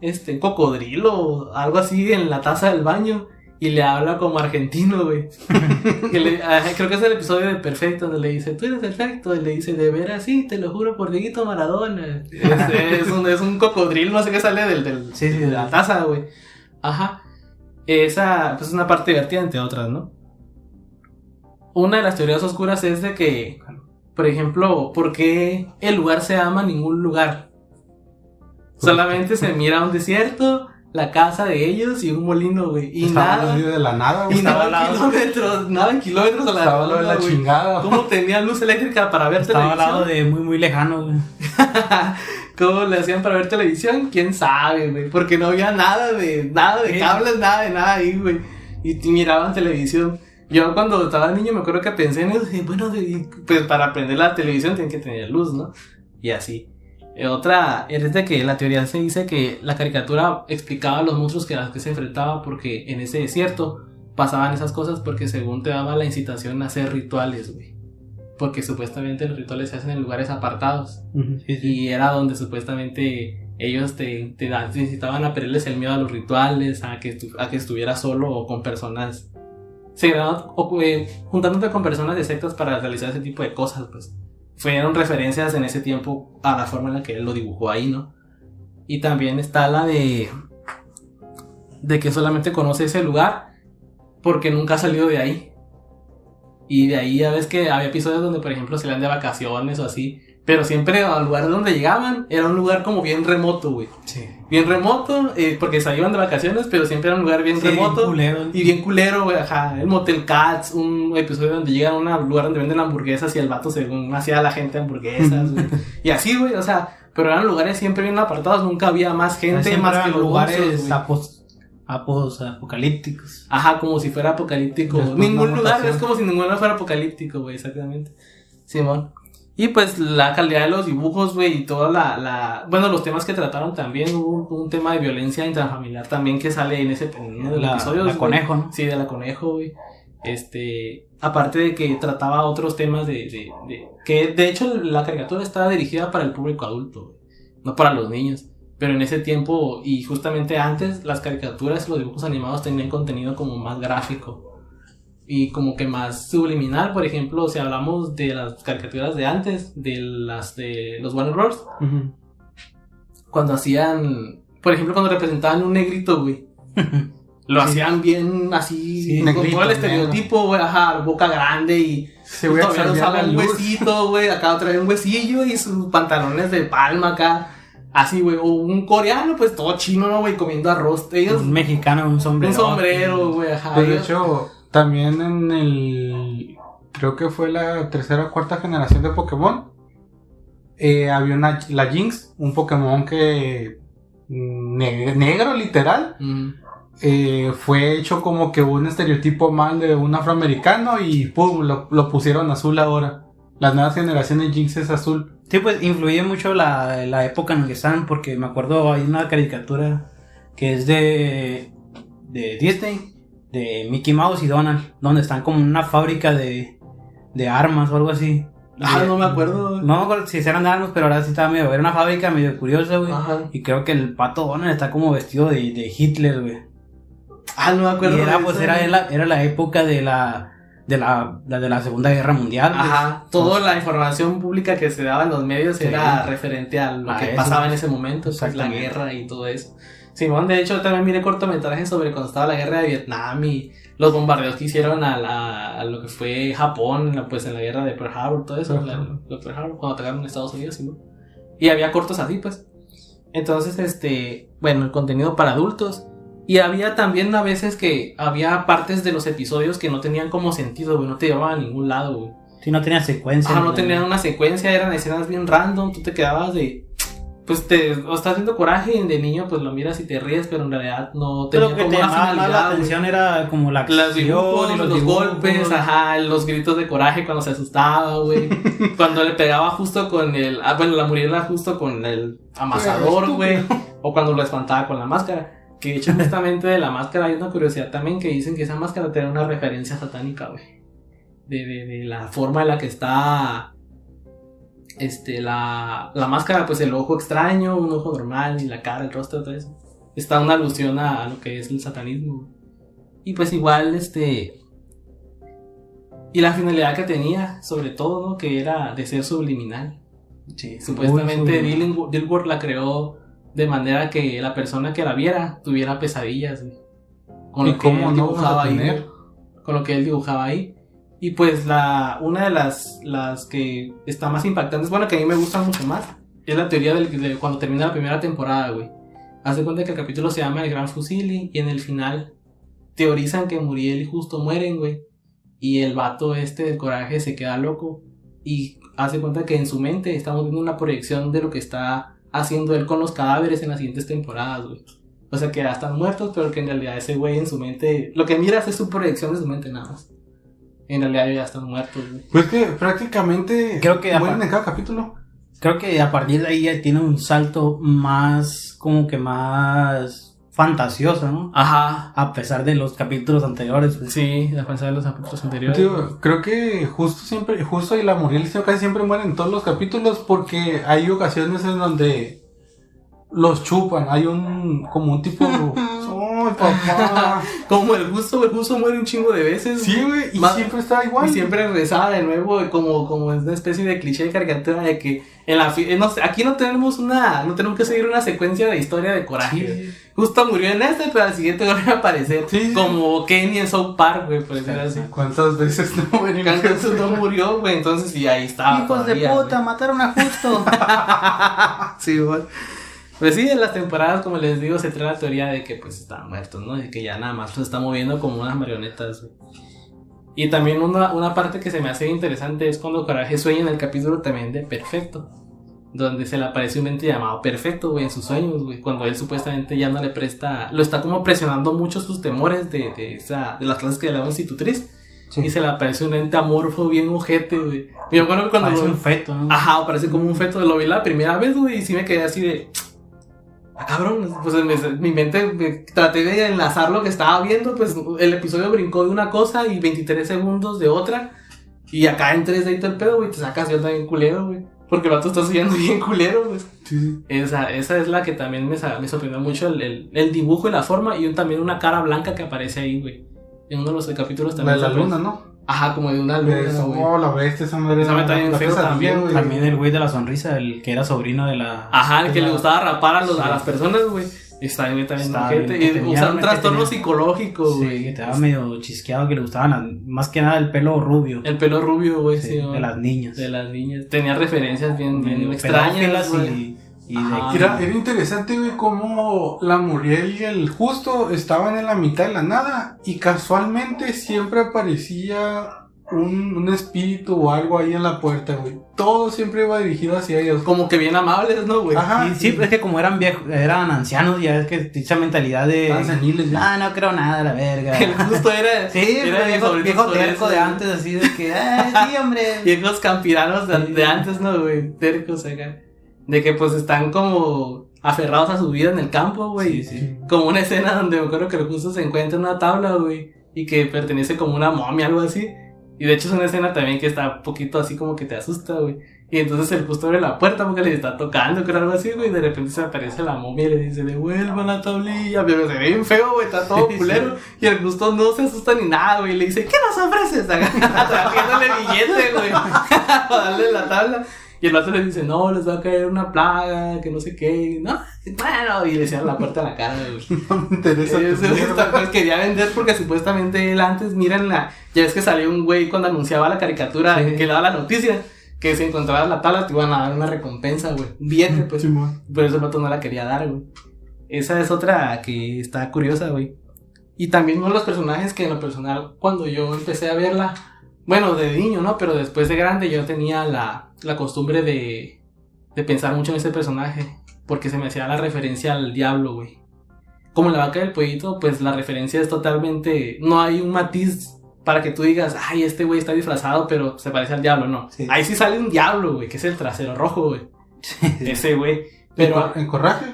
este, un cocodrilo algo así en la taza del baño y le habla como argentino, güey. Creo que es el episodio de Perfecto donde le dice, tú eres perfecto, y le dice, de veras, sí, te lo juro por Dieguito Maradona. Es, es un, es un cocodrilo, no sé qué sale del, del, Sí, sí, de la taza, güey. Ajá. Esa, pues es una parte divertida entre otras, ¿no? Una de las teorías oscuras es de que, por ejemplo, ¿por qué el lugar se llama ningún lugar? Solamente se mira un desierto, la casa de ellos y un molino, güey. Y Estaba nada. medio de la nada, güey. Y nada lado- kilómetros, nada en kilómetros a la estaba lado de la güey. chingada. ¿Cómo tenía luz eléctrica para ver Estaba al lado televisión? de muy, muy lejano, güey. ¿Cómo le hacían para ver televisión? ¿Quién sabe, güey? Porque no había nada de, nada de cables, nada de nada ahí, güey. Y t- miraban televisión. Yo cuando estaba niño me acuerdo que pensé en eso, y bueno, pues para prender la televisión tienen que tener luz, ¿no? Y así. Eh, Otra es de que la teoría se dice que la caricatura explicaba los monstruos que a los que se enfrentaba porque en ese desierto pasaban esas cosas porque según te daba la incitación a hacer rituales, güey. Porque supuestamente los rituales se hacen en lugares apartados. Sí, sí. Y era donde supuestamente ellos te, te, te incitaban a perderles el miedo a los rituales, a que, a que estuvieras solo o con personas. Sí, ¿no? o, eh, juntándote con personas de sectas para realizar ese tipo de cosas, pues. Fueron referencias en ese tiempo a la forma en la que él lo dibujó ahí, ¿no? Y también está la de. de que solamente conoce ese lugar porque nunca ha salido de ahí. Y de ahí ya ves que había episodios donde, por ejemplo, se iban de vacaciones o así. Pero siempre al lugar donde llegaban era un lugar como bien remoto, güey. Sí. Bien remoto, eh, porque se iban de vacaciones, pero siempre era un lugar bien Sí, remoto. culero. Y bien culero, güey, ajá. El Motel Cats, un episodio donde llegan a un lugar donde venden hamburguesas y el vato según hacía a la gente hamburguesas, güey. Y así, güey, o sea, pero eran lugares siempre bien apartados, nunca había más gente más que los lugares güey. Apos, apocalípticos. Ajá, como si fuera apocalíptico. Ningún lugar mutación. es como si ningún lugar fuera apocalíptico, güey, exactamente. Simón. Y pues la calidad de los dibujos, güey, y toda la, la... Bueno, los temas que trataron también, hubo un, un tema de violencia intrafamiliar también que sale en ese en de La, episodios. la conejo, ¿no? Sí, de la conejo, güey. Este, aparte de que trataba otros temas de, de, de- que de hecho la caricatura estaba dirigida para el público adulto, güey, no para los niños. Pero en ese tiempo y justamente antes las caricaturas y los dibujos animados tenían contenido como más gráfico y como que más subliminal, por ejemplo, si hablamos de las caricaturas de antes, de las de los Warner Bros, Ujú. cuando hacían, por ejemplo, cuando representaban un negrito, güey. lo Sí. hacían bien así, Sí, con negrito, todo el estereotipo, güey, ajá, boca grande y Se voy a todavía la un huesito, güey, acá traía un huesillo y sus pantalones de palma acá, así, güey, o un coreano, pues todo chino, ¿no, güey, comiendo arroz, ellos, Un mexicano, un sombrero. un sombrero, güey, ajá. Pues de hecho, también en el. Creo que fue la tercera o cuarta generación de Pokémon. eh, había una. La Jinx, un Pokémon que. mm, ne- negro, literal. Mm. eh, fue hecho como que un estereotipo mal de un afroamericano y pum, lo, lo pusieron azul ahora. Las nuevas generaciones Jinx es azul. Sí, pues influye mucho la, la época en la que están, porque me acuerdo hay una caricatura que es de, de Disney, de Mickey Mouse y Donald, donde están como en una fábrica de, de armas o algo así. Ah, no me acuerdo. No me acuerdo si eran de armas, pero ahora sí estaba medio. Era una fábrica medio curiosa, güey. Ajá. Y creo que el pato Donald está como vestido de, de Hitler, güey. Ah, no me acuerdo. Y era, pues, eso, era, la, era la época de la, de la, la de la Segunda Guerra Mundial. Ajá, toda la información pública que se daba en los medios Sí. era referente a lo A que eso. pasaba en ese momento, pues, la guerra y todo eso. Simón, de hecho, también miré cortometrajes sobre cuando estaba la guerra de Vietnam y los bombardeos que hicieron a, la- a lo que fue Japón, pues en la guerra de Pearl Harbor, todo eso, la- Pearl Harbor, cuando atacaron a Estados Unidos, Simón. Y había cortos así, pues. Entonces, este, bueno, el contenido para adultos. Y había también a veces que había partes de los episodios que no tenían como sentido, güey, no te llevaban a ningún lado, güey. Sí, no tenía secuencia. Ajá, no tenían una secuencia, eran escenas bien random, tú te quedabas de... Pues te o estás haciendo coraje y de niño pues lo miras y te ríes, pero en realidad no Pero tenía lo que como te una llamaba más la güey. atención era como la Los acción dibujos, y los, dibujos. golpes, ajá, los gritos de coraje cuando se asustaba, güey. cuando le pegaba justo con el... Ah, bueno, la muriela justo con el amasador, güey. O cuando lo espantaba con la máscara. Que de hecho justamente de la máscara hay una curiosidad también que dicen que esa máscara tiene una referencia satánica, güey. De, de, de la forma en la que está... Este, la, la máscara, pues el ojo extraño, un ojo normal y la cara, el rostro, todo eso. Está una alusión a, a lo que es el satanismo. Y pues igual, este... Y la finalidad que tenía, sobre todo, ¿no? que era de ser subliminal. Sí, Supuestamente Dilworth la creó de manera que la persona que la viera tuviera pesadillas. güey. Con ¿Y lo que cómo él no dibujaba ahí. tener? Con lo que él dibujaba ahí. Y pues la, una de las, las que está más impactantes, bueno, que a mí me gustan mucho más, es la teoría del, de cuando termina la primera temporada, güey. Haz de cuenta que el capítulo se llama El Gran Fusili y en el final teorizan que Muriel y Justo mueren, güey. Y el vato este del coraje se queda loco y hace cuenta que en su mente estamos viendo una proyección de lo que está haciendo él con los cadáveres en las siguientes temporadas, güey. O sea que ya están muertos, pero que en realidad ese güey en su mente, lo que miras es su proyección de su mente nada más. En realidad ya están muertos, güey. Pues que prácticamente Creo que mueren en cada capítulo. Creo que a partir de ahí ya tiene un salto más, como que más fantasioso, ¿no? Ajá. A pesar de los capítulos anteriores. güey. Sí, la fuerza de los capítulos anteriores. Digo, creo que justo siempre, justo y la Muriel casi siempre mueren en todos los capítulos porque hay ocasiones en donde los chupan. Hay un, como un tipo, ¡ay, papá! Como el gusto, el gusto muere un chingo de veces. Sí, güey, y siempre está igual. Y siempre regresaba de nuevo, como, como es una especie de cliché de caricatura de que en la no sé, aquí no tenemos una, no tenemos que seguir una secuencia de historia de coraje. Sí. Justo murió en este, pero al siguiente vuelve a aparecer. Sí, sí. Como Kenny en South Park, güey, por decirlo así. ¿Cuántas veces no murió, güey, entonces sí, ahí estaba. todavía, güey. mataron a Justo. Sí, güey. Pues sí, en las temporadas, como les digo, se trae la teoría de que pues estaban muertos, ¿no? De que ya nada más los está moviendo como unas marionetas. Y también una, una parte que se me hace interesante es cuando Coraje sueña en el capítulo también de Perfecto. Donde se le aparece un ente llamado Perfecto, güey, en sus sueños, güey. Cuando él supuestamente ya no le presta... Lo está como presionando mucho sus temores de, de, esa, de las clases que le daba institutriz. Sí. Y se le aparece un ente amorfo bien ojete, güey. Yo me acuerdo que cuando... Parece lo- un feto, ¿no? Ajá, parece como un feto. Lo vi la primera vez, güey, y sí me quedé así de. Ah, cabrón, pues en mi, mi mente me- traté de enlazar lo que estaba viendo. Pues el episodio brincó de una cosa y 23 segundos de otra. Y acá en 3D y todo el pedo, güey, te sacas yo también culero, güey. Porque el vato está subiendo bien culero, güey. Sí, sí. Esa, esa es la que también me, sorprendió mucho el, el- el dibujo y la forma. Y un- también una cara blanca que aparece ahí, güey. En uno de los capítulos La también. de la luna, ¿no? Ajá, como de una güey. oh, la bestia, esa madre. Esa está bien feo también, güey. También el güey de la sonrisa, el que era sobrino de la. Ajá, el que le gustaba rapar a, los, a Sí. las personas, güey. Está bien, también Estaba ojete. bien, que Y tenía- usa un que trastorno tenía- psicológico, Sí, güey. que te daba medio chisqueado que le gustaban las- más que nada el pelo rubio. El pelo rubio, güey, Sí, sí, de las niñas. De las niñas. Tenía referencias bien, bien extrañas, pedófilas güey. Y, Ajá. Era, era interesante, güey, cómo la Muriel y el Justo estaban en la mitad de la nada y casualmente siempre aparecía un, un espíritu o algo ahí en la puerta, güey. Todo siempre iba dirigido hacia ellos. Como que bien amables, ¿no, güey? Ajá. Y sí, es que como eran viejos, eran ancianos, ya es que esa mentalidad de. Ya. Ah, no creo nada, la verga. El justo era. Sí, era pero viejo, terco eso, de antes, así de que, ay, sí, hombre. Viejos campiranos de, Sí. de antes, ¿no, güey? Tercos acá. De que pues están como aferrados a su vida en el campo, güey. Sí, sí. Como una escena donde me acuerdo que el justo se encuentra en una tabla, güey. Y que pertenece como una momia, algo así. Y de hecho es una escena también que está un poquito así como que te asusta, güey. Y entonces el justo abre la puerta porque le está tocando, creo algo así, güey. Y de repente se aparece la momia y le dice, devuelva la tablilla. Pero se ve bien feo, güey, está todo culero. Y el justo no se asusta ni nada, güey. Y le dice, ¿qué nos ofreces? Trayéndole billete, güey. Para darle la tabla. Y el vato le dice, no, les va a caer una plaga, que no sé qué. No, bueno, y le cierra la puerta a la cara, güey. No me interesa. Ese pues, quería vender porque supuestamente él antes, miren la. Ya ves que salió un güey cuando anunciaba la caricatura Sí. que daba la noticia. Que si encontrabas la tabla te iban a dar una recompensa, güey. Un billete, pues. Por eso el vato no la quería dar, güey. Esa es otra que está curiosa, güey. Y también uno de los personajes que en lo personal, cuando yo empecé a verla, bueno, de niño, ¿no? Pero después de grande yo tenía la, la costumbre de, de pensar mucho en ese personaje. Porque se me hacía la referencia al diablo, güey. Como en la vaca del pollito, pues la referencia es totalmente... No hay un matiz para que tú digas, ay, este güey está disfrazado, pero se parece al diablo, no. Sí. Ahí sí sale un diablo, güey, que es el trasero rojo, güey. Ese güey. Pero ¿En corraje?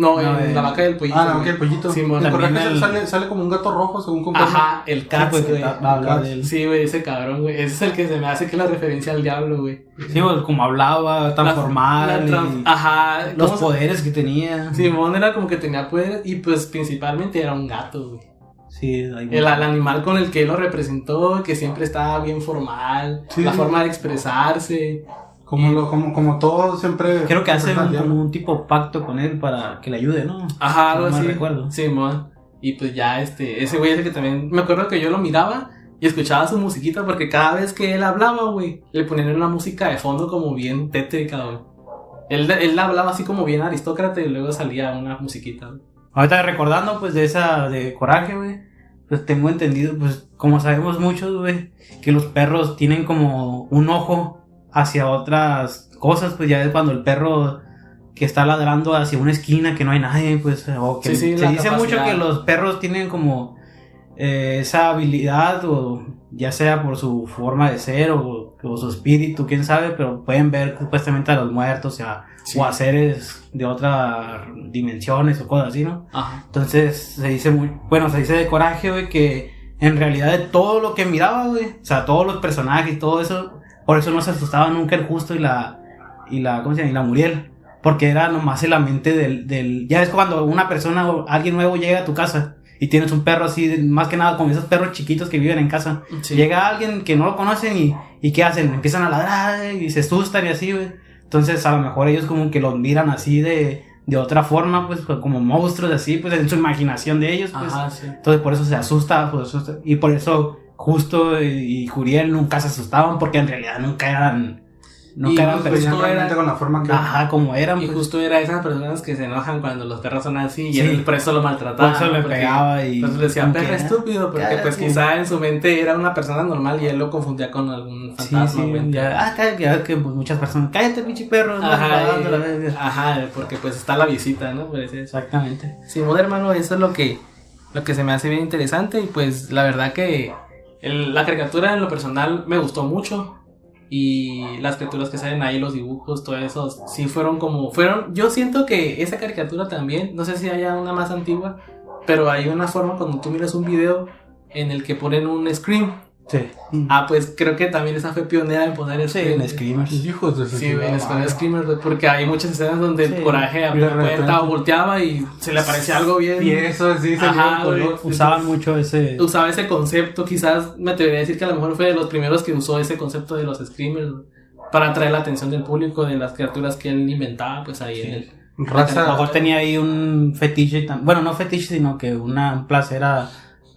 No, No, en eh, la vaca del pollito. Ah, no, güey. que el pollito. También corraje el- sale, sale como un gato rojo, según conforme. Ajá, el Sí, Cats, pues, que güey. él. Sí, güey, ese cabrón, güey. Ese es el que se me hace que es la referencia al diablo, güey. Sí, pues, como hablaba, tan La- formal. la y Ajá. los ¿cómo se- poderes que tenía. Simón era como que tenía poder y pues principalmente era un gato, güey. Sí, El, el animal con el que él lo representó, que siempre estaba bien formal, Sí. la forma de expresarse. Como, lo, como, como todo siempre. Creo que hace siempre un, como un tipo pacto con él para que le ayude, ¿no? Ajá, algo No así. recuerdo. Simón. Y pues ya este, ese güey es el que también, me acuerdo que yo lo miraba y escuchaba su musiquita porque cada vez que él hablaba, güey, le ponían una música de fondo como bien tétrica, güey. Él, él hablaba así como bien aristócrata y luego salía una musiquita, güey. Ahorita recordando, pues, de esa de coraje, güey. Pues tengo entendido, pues, como sabemos muchos, güey, que los perros tienen como un ojo hacia otras cosas, pues ya es cuando el perro que está ladrando hacia una esquina que no hay nadie, pues, o que Sí, sí, se dice mucho que los perros tienen como eh, esa habilidad, o ya sea por su forma de ser o, o su espíritu, quién sabe, pero pueden ver supuestamente a los muertos o a, Sí. o a seres de otras dimensiones o cosas así, ¿no? Ajá. Entonces se dice muy, bueno, se dice de coraje, güey, que en realidad de todo lo que miraba, güey, o sea, todos los personajes y todo eso, por eso no se asustaba nunca el justo y la, y la, ¿cómo se llama? Y la Muriel, porque era nomás en la mente del, del, ya es cuando una persona o alguien nuevo llega a tu casa y tienes un perro así, más que nada como esos perros chiquitos que viven en casa, Sí. llega alguien que no lo conocen y, y ¿qué hacen? Empiezan a ladrar y se asustan y así, güey. Entonces a lo mejor ellos como que los miran así de, de otra forma, pues como monstruos así, pues en su imaginación de ellos, pues. Ajá, sí. Entonces por eso se asusta, pues, asusta. y por eso Justo y, y Juriel nunca se asustaban porque en realidad nunca eran, nunca Y eran Pues justo personas. era- con la forma que. Ajá, como eran. Y pues. justo era esas personas que se enojan cuando los perros son así y Sí. él por eso lo maltrataba. Por eso le pegaba y. Entonces le decía perro estúpido, porque pues quien. quizá en su mente era una persona normal y él lo confundía con algún Sí, fantasma. sí, güey. ya, ah, cállate, ya que pues, muchas personas, cállate, pinche perro, no Ajá, la y- verga". ajá, porque pues está la visita, ¿no? Exactamente. Sí, modo hermano, eso es lo que, lo que se me hace bien interesante y pues la verdad que la caricatura en lo personal me gustó mucho y las criaturas que salen ahí, los dibujos, todo eso, sí fueron como, fueron, yo siento que esa caricatura también, no sé si haya una más antigua, pero hay una forma cuando tú miras un video en el que ponen un scream. Sí. Ah, pues creo que también esa fue pionera en poner Sí, scream. en Screamers. Hijos de Sí, en chingada Español madre. Screamer, güey, porque hay muchas escenas donde Sí. el coraje o volteaba y se le aparecía algo bien. Y eso sí se Ajá, dio güey. color. Usaban mucho ese. Usaba ese concepto, quizás me atrevería a decir que a lo mejor fue de los primeros que usó ese concepto de los screamers para atraer la atención del público de las criaturas que él inventaba, pues ahí en el. A lo raza. mejor tenía ahí un fetiche, bueno, no fetiche, sino que una, un placer a,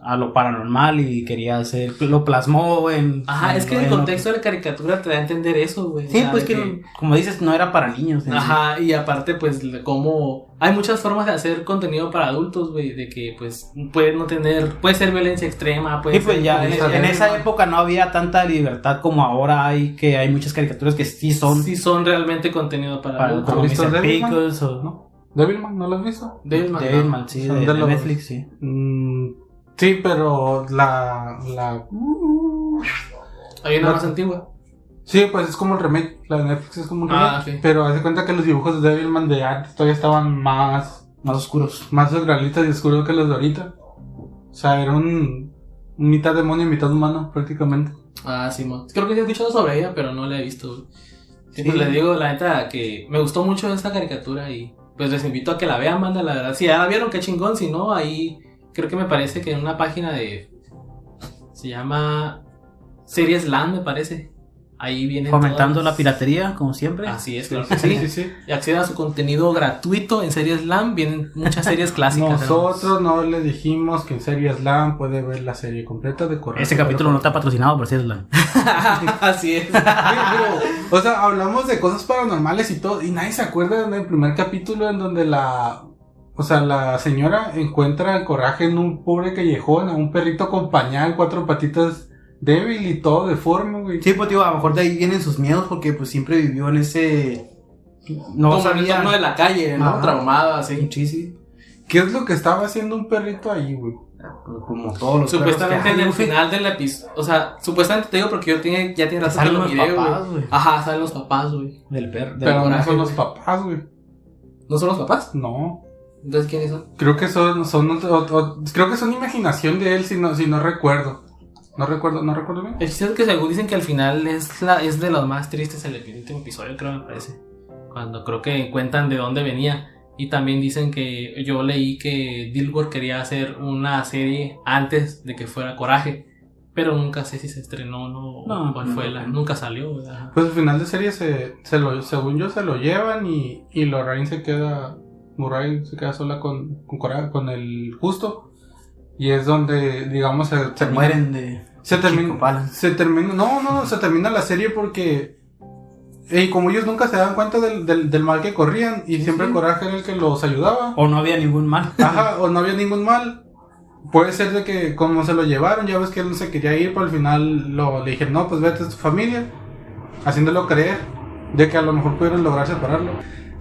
a lo paranormal y quería hacer, lo plasmó en... Ajá, es que el contexto de la caricatura te da a entender eso, güey. Sí, O sea, pues que, como dices, no era para niños. Ajá, y aparte, pues, como hay muchas formas de hacer contenido para adultos, güey, de que, pues, puede no tener, puede ser violencia extrema, puede Sí, pues ser ya en, esa época no había tanta libertad como ahora hay, que hay muchas caricaturas que sí son sí son realmente contenido para, para, adultos. como Mr. Devilman? Pickles o ¿No? Devilman, ¿no lo has visto? Devilman, Devilman, no. sí, de, de Netflix, sí. Mm, sí, pero la. la Hay una más antigua. Sí, pues es como el remake. La de Netflix es como un remake. Ah, sí. Pero hace cuenta que los dibujos de Devilman de antes todavía estaban más. Más oscuros. más realistas y oscuros que los de ahorita. O sea, era un. mitad demonio y mitad humano, prácticamente. Ah, sí, mo. creo que he escuchado sobre ella, pero no la he visto. Sí, Sí. pues les digo, la neta, que me gustó mucho esta caricatura y pues les invito a que la vean, banda, la verdad. Si ya la vieron, qué chingón, si no, ahí creo que me parece que en una página de... Se llama Series Land, me parece. Ahí viene... Fomentando la piratería, como siempre. Así es, claro que sí. sí, sí. Y acceden a su contenido gratuito en Series Land, vienen muchas series clásicas. Nosotros no le dijimos que en serie Slam puede ver la serie completa de Correcto. Ese capítulo no está patrocinado por Cierto. Así es. o sea, hablamos de cosas paranormales y todo, y nadie se acuerda del primer capítulo en donde la, o sea, la señora encuentra el coraje en un pobre callejón, a un perrito con pañal, cuatro patitas débil y todo deforme, güey. Sí, pues digo, a lo mejor de ahí vienen sus miedos porque pues siempre vivió en ese... No Como en sabía... de la calle, ¿no? Ajá. Traumado, así. Sí, sí. ¿Qué es lo que estaba haciendo un perrito ahí, güey? Como todos los Supuestamente en el final del episodio. O sea, supuestamente te digo porque yo tiene, ya tiene Salen lo los papás, güey. Ajá, salen los papás, güey. Del perro. Del Pero no son los papás, güey. ¿No son los papás? No. Entonces, ¿quiénes son? Creo que son, son otro- otro- creo que son imaginación de él, si no, si no recuerdo. No recuerdo, no recuerdo bien. El chiste es que según dicen que al final es, la, es de los más tristes el último episodio, creo, me parece. Cuando creo que cuentan de dónde venía. Y también dicen que yo leí que Dilworth quería hacer una serie antes de que fuera Coraje. Pero nunca sé si se estrenó o no. No, cuál no, fue no. la. Nunca salió, ajá. Pues al final de serie se, se lo, según yo se lo llevan y, y Lorraine se queda, Murray se queda sola con, con, Cora- con el justo. Y es donde, digamos, se, Se termina- mueren de... Se termina, se termina, no, no, no, se termina la serie porque, y como ellos nunca se daban cuenta del, del, del mal que corrían y siempre sí. Coraje era el que los ayudaba. O no había ningún mal. Ajá, o no había ningún mal. Puede ser de que como se lo llevaron, ya ves que él no se quería ir, pero al final lo, le dijeron, no, pues vete a tu familia, haciéndolo creer de que a lo mejor pudieron lograr separarlo.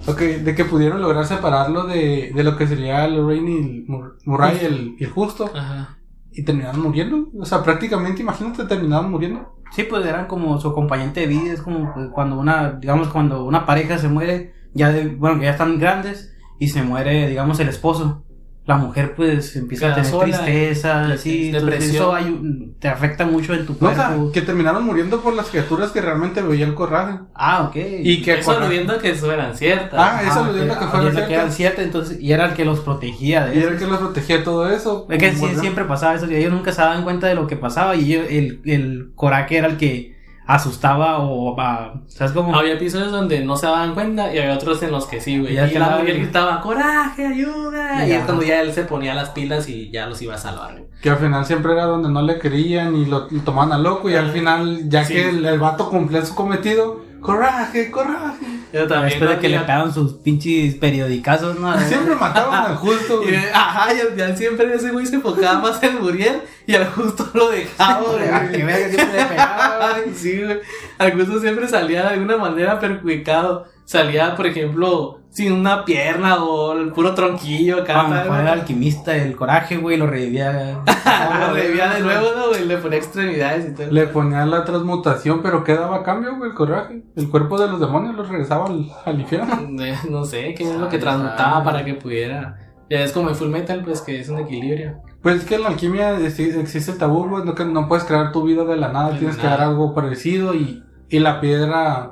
Ok, de que pudieron lograr separarlo de, de lo que sería Lorraine y Mur- Murray, el, el justo, Ajá. y terminaron muriendo. O sea, prácticamente, imagínate, terminaron muriendo. Sí, pues eran como su acompañante de vida. Es como pues, cuando una, digamos, cuando una pareja se muere, ya de, bueno, que ya están grandes, y se muere, digamos, el esposo. La mujer, pues, empieza a tener sola, tristeza, y- sí, entonces depresión. eso hay un- te afecta mucho en tu No, o sea, cuerpo. que terminaron muriendo por las criaturas que realmente veía el coraje. Ah, ok. Y que Eso aludiendo que eso eran ciertas. Ah, eso aludiendo a que fueran fuera que eran ciertas. ciertas, entonces, y era el que los protegía de Y eso. era el que los protegía todo eso. Es que sí, siempre pasaba eso, y ellos nunca se daban cuenta de lo que pasaba y ellos- el, el coraje era el que asustaba o, a- ¿sabes cómo? Había episodios donde no se daban cuenta y había otros en los que sí, güey. Y ya Y, la mujer gritaba, coraje, ayuda. Y es cuando ya él se ponía las pilas y ya los iba a salvar. güey. Que al final siempre era donde no le querían y lo, lo tomaban a loco y al final, ya Sí. que el, el vato cumplía su cometido, coraje, coraje. Yo también. Después que le pegaban sus pinches periodicazos, ¿no? Siempre mataban al justo. Güey. ajá, y al final siempre ese güey se enfocaba más en Muriel y al justo lo dejaba, güey. Que vea que siempre le pegaba, güey. Sí, güey. Al justo siempre salía de alguna manera perjudicado. Salía, por ejemplo, sin una pierna o el puro tronquillo acá. Lo ¿sabes? era alquimista el coraje, güey, lo revivía. Lo revivía de nuevo, ¿no, güey? Le ponía extremidades y todo. Le ponía la transmutación, pero ¿qué daba a cambio, güey? El coraje. El cuerpo de los demonios los regresaba al, al infierno. Eh, No sé, qué es lo que transmutaba para que pudiera. Ya es como en Full Metal, pues que es un equilibrio. Pues es que en la alquimia exi- existe el tabú, güey, no, que no puedes crear tu vida de la nada, De tienes que dar algo parecido y, y la piedra,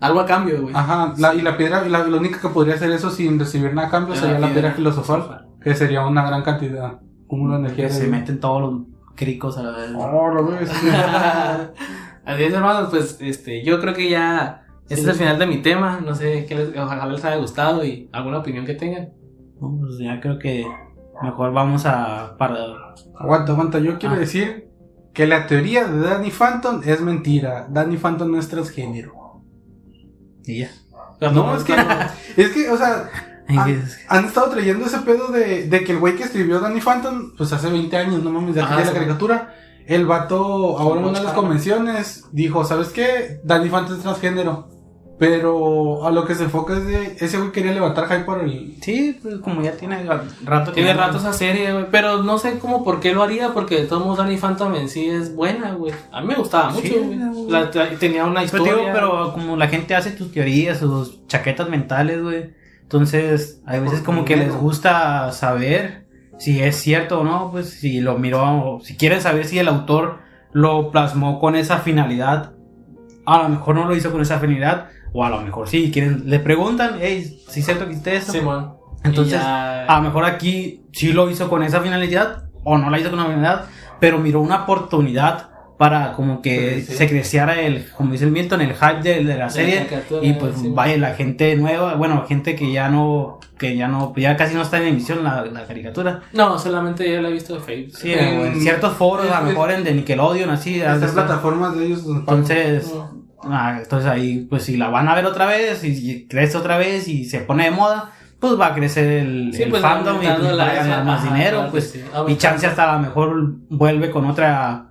Algo a cambio, güey. ajá, la, y la piedra, la, lo único que podría hacer eso sin recibir nada a cambio Era sería la piedra piedra filosofal, que sería una gran cantidad, cúmulo de energía. Que se meten todos los cricos a la vez. Oh. Así es, hermanos, pues este, yo creo que ya Este es el final de mi tema. No sé qué les, ojalá les haya gustado y alguna opinión que tengan. No, pues ya creo que mejor vamos a. Para... Aguanta, aguanta. Yo quiero Ah. decir que la teoría de Danny Phantom es mentira. Danny Phantom no es transgénero. Y ya. No, es que, es que, o sea, han estado trayendo ese pedo de, de que el güey que escribió Danny Phantom, pues hace 20 años, no mames, de aquí Ah, de la caricatura, el vato, ahora en una de las convenciones, dijo, ¿sabes qué? Danny Phantom es transgénero. Pero a lo que se enfoca es de, ese güey quería levantar hype por el... Sí, pues como ya tiene rato que. Tiene rato esa serie, güey. Pero no sé cómo por qué lo haría, porque de todos modos Danny Phantom en sí es buena, güey. A mí me gustaba mucho, güey. La- tenía una Pero, historia. digo, pero como la gente hace tus teorías, sus chaquetas mentales, güey. Entonces, hay veces Por como que les gusta saber si es cierto o no, pues si lo miró, si quieren saber si el autor lo plasmó con esa finalidad. A lo mejor no lo hizo con esa finalidad, o a lo mejor sí, quieren, le preguntan, hey, si es cierto que hiciste esto. Simón. Entonces, Y ya- A lo mejor aquí sí lo hizo con esa finalidad o no la hizo con una finalidad, pero miró una oportunidad para como que Sí, sí. se creciera el, como dice el Milton, el hype de, de la serie y pues sí. vaya la gente nueva, bueno, gente que ya no, que ya no, ya casi no está en emisión la, la caricatura. No, solamente yo la he visto de Facebook. Sí, En- en ciertos foros, a lo mejor en de Nickelodeon, así. Estas plataformas de ellos. Entonces. Ah, entonces ahí, pues si la van a ver otra vez y, y crece otra vez y se pone de moda, pues va a crecer el, Sí, el pues, fandom y pues, va a ganar más ajá, dinero, claro pues sí. y chance hasta a lo mejor vuelve con otra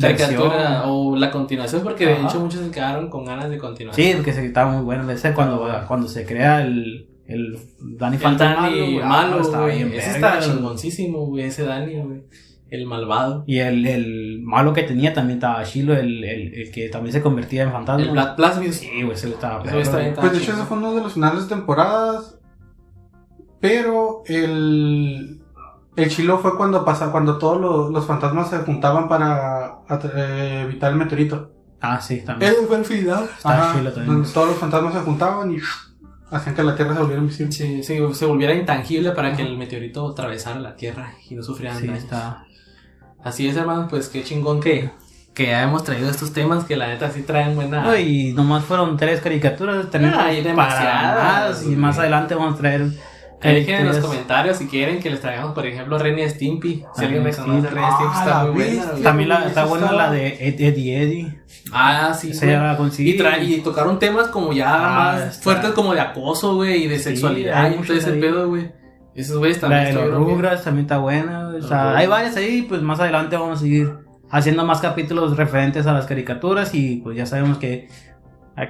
Caricatura o la continuación, porque de hecho muchos se quedaron con ganas de continuar. Sí, porque se estaba muy bueno ese cuando, cuando se crea el, el Danny El ah, malo, estaba bien Ese el- chingoncísimo, güey. Ese Danny, güey. El malvado. Y el, el malo que tenía también estaba Shiloh, el, el, el que también se convertía en fantasma. El Black Plasmius. Sí, güey, estaba está güey. bien Pues de hecho ese fue uno de los finales de temporadas. Pero el... El chilo fue cuando pasa, cuando todos los, los fantasmas se juntaban para eh, evitar el meteorito. Ah, sí, también. Ese fue el final. Está Ajá, chilo también. donde todos los fantasmas se juntaban y hacían que la Tierra se volviera invisible. Sí, sí, se volviera intangible para que el meteorito atravesara la Tierra y no sufrieran Sí, daños. está. Así es, hermano, pues qué chingón que, que ya hemos traído estos temas que la neta sí traen buena. No, y nomás fueron tres caricaturas. Tenemos Ah, hay demasiadas. Y más adelante vamos a traer. Dejen en los comentarios si quieren que les traigamos, por ejemplo, Ren y Stimpy. Si alguien Ren y reconoce a Ren y Stimpy. Ah, está muy buena. También la, está buena la de Ed- Eddie Eddie. Ah, sí. Ya la conseguí. Y, tocaron temas como ya Ah, más fuertes como de acoso, güey, y de sexualidad y ese ahí. pedo, güey. Esos güeyes La también de los estuvieron bien. Rugrats también está buena. O sea, Rugrats. hay varias ahí. Pues más adelante vamos a seguir haciendo más capítulos referentes a las caricaturas. Y pues ya sabemos que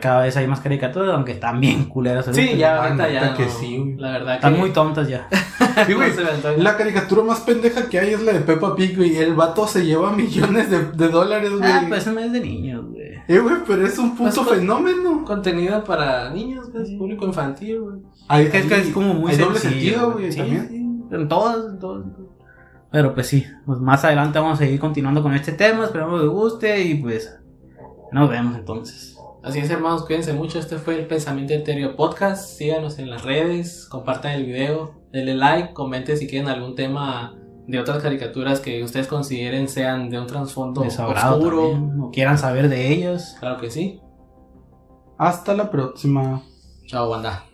cada vez hay más caricaturas, aunque están bien culeras. Sí, ya, Ah, ahorita ya. neta que no. sí. La verdad que. Están muy tontas ya. Sí, güey. La caricatura más pendeja que hay es la de Peppa Pig, güey. El vato se lleva millones de, de dólares, güey. Ah, pues eso no es de niños, güey. Eh, güey, pero es un puto Pues, pues, fenómeno. Contenido para niños, pues, público infantil, güey. Hay, Es que es como muy hay doble sencillo, sentido, güey, Sí, también. sí, en todas, en todas. Pero pues sí, pues más adelante vamos a seguir continuando con este tema, esperamos que les guste y pues nos vemos entonces. Así es, hermanos, cuídense mucho. Este fue el Pensamiento Etéreo Podcast. Síganos en las redes, compartan el video, denle like, comenten si quieren algún tema de otras caricaturas que ustedes consideren sean de un trasfondo oscuro. también, o quieran saber de ellos. Claro que sí. Hasta la próxima. Chao, banda.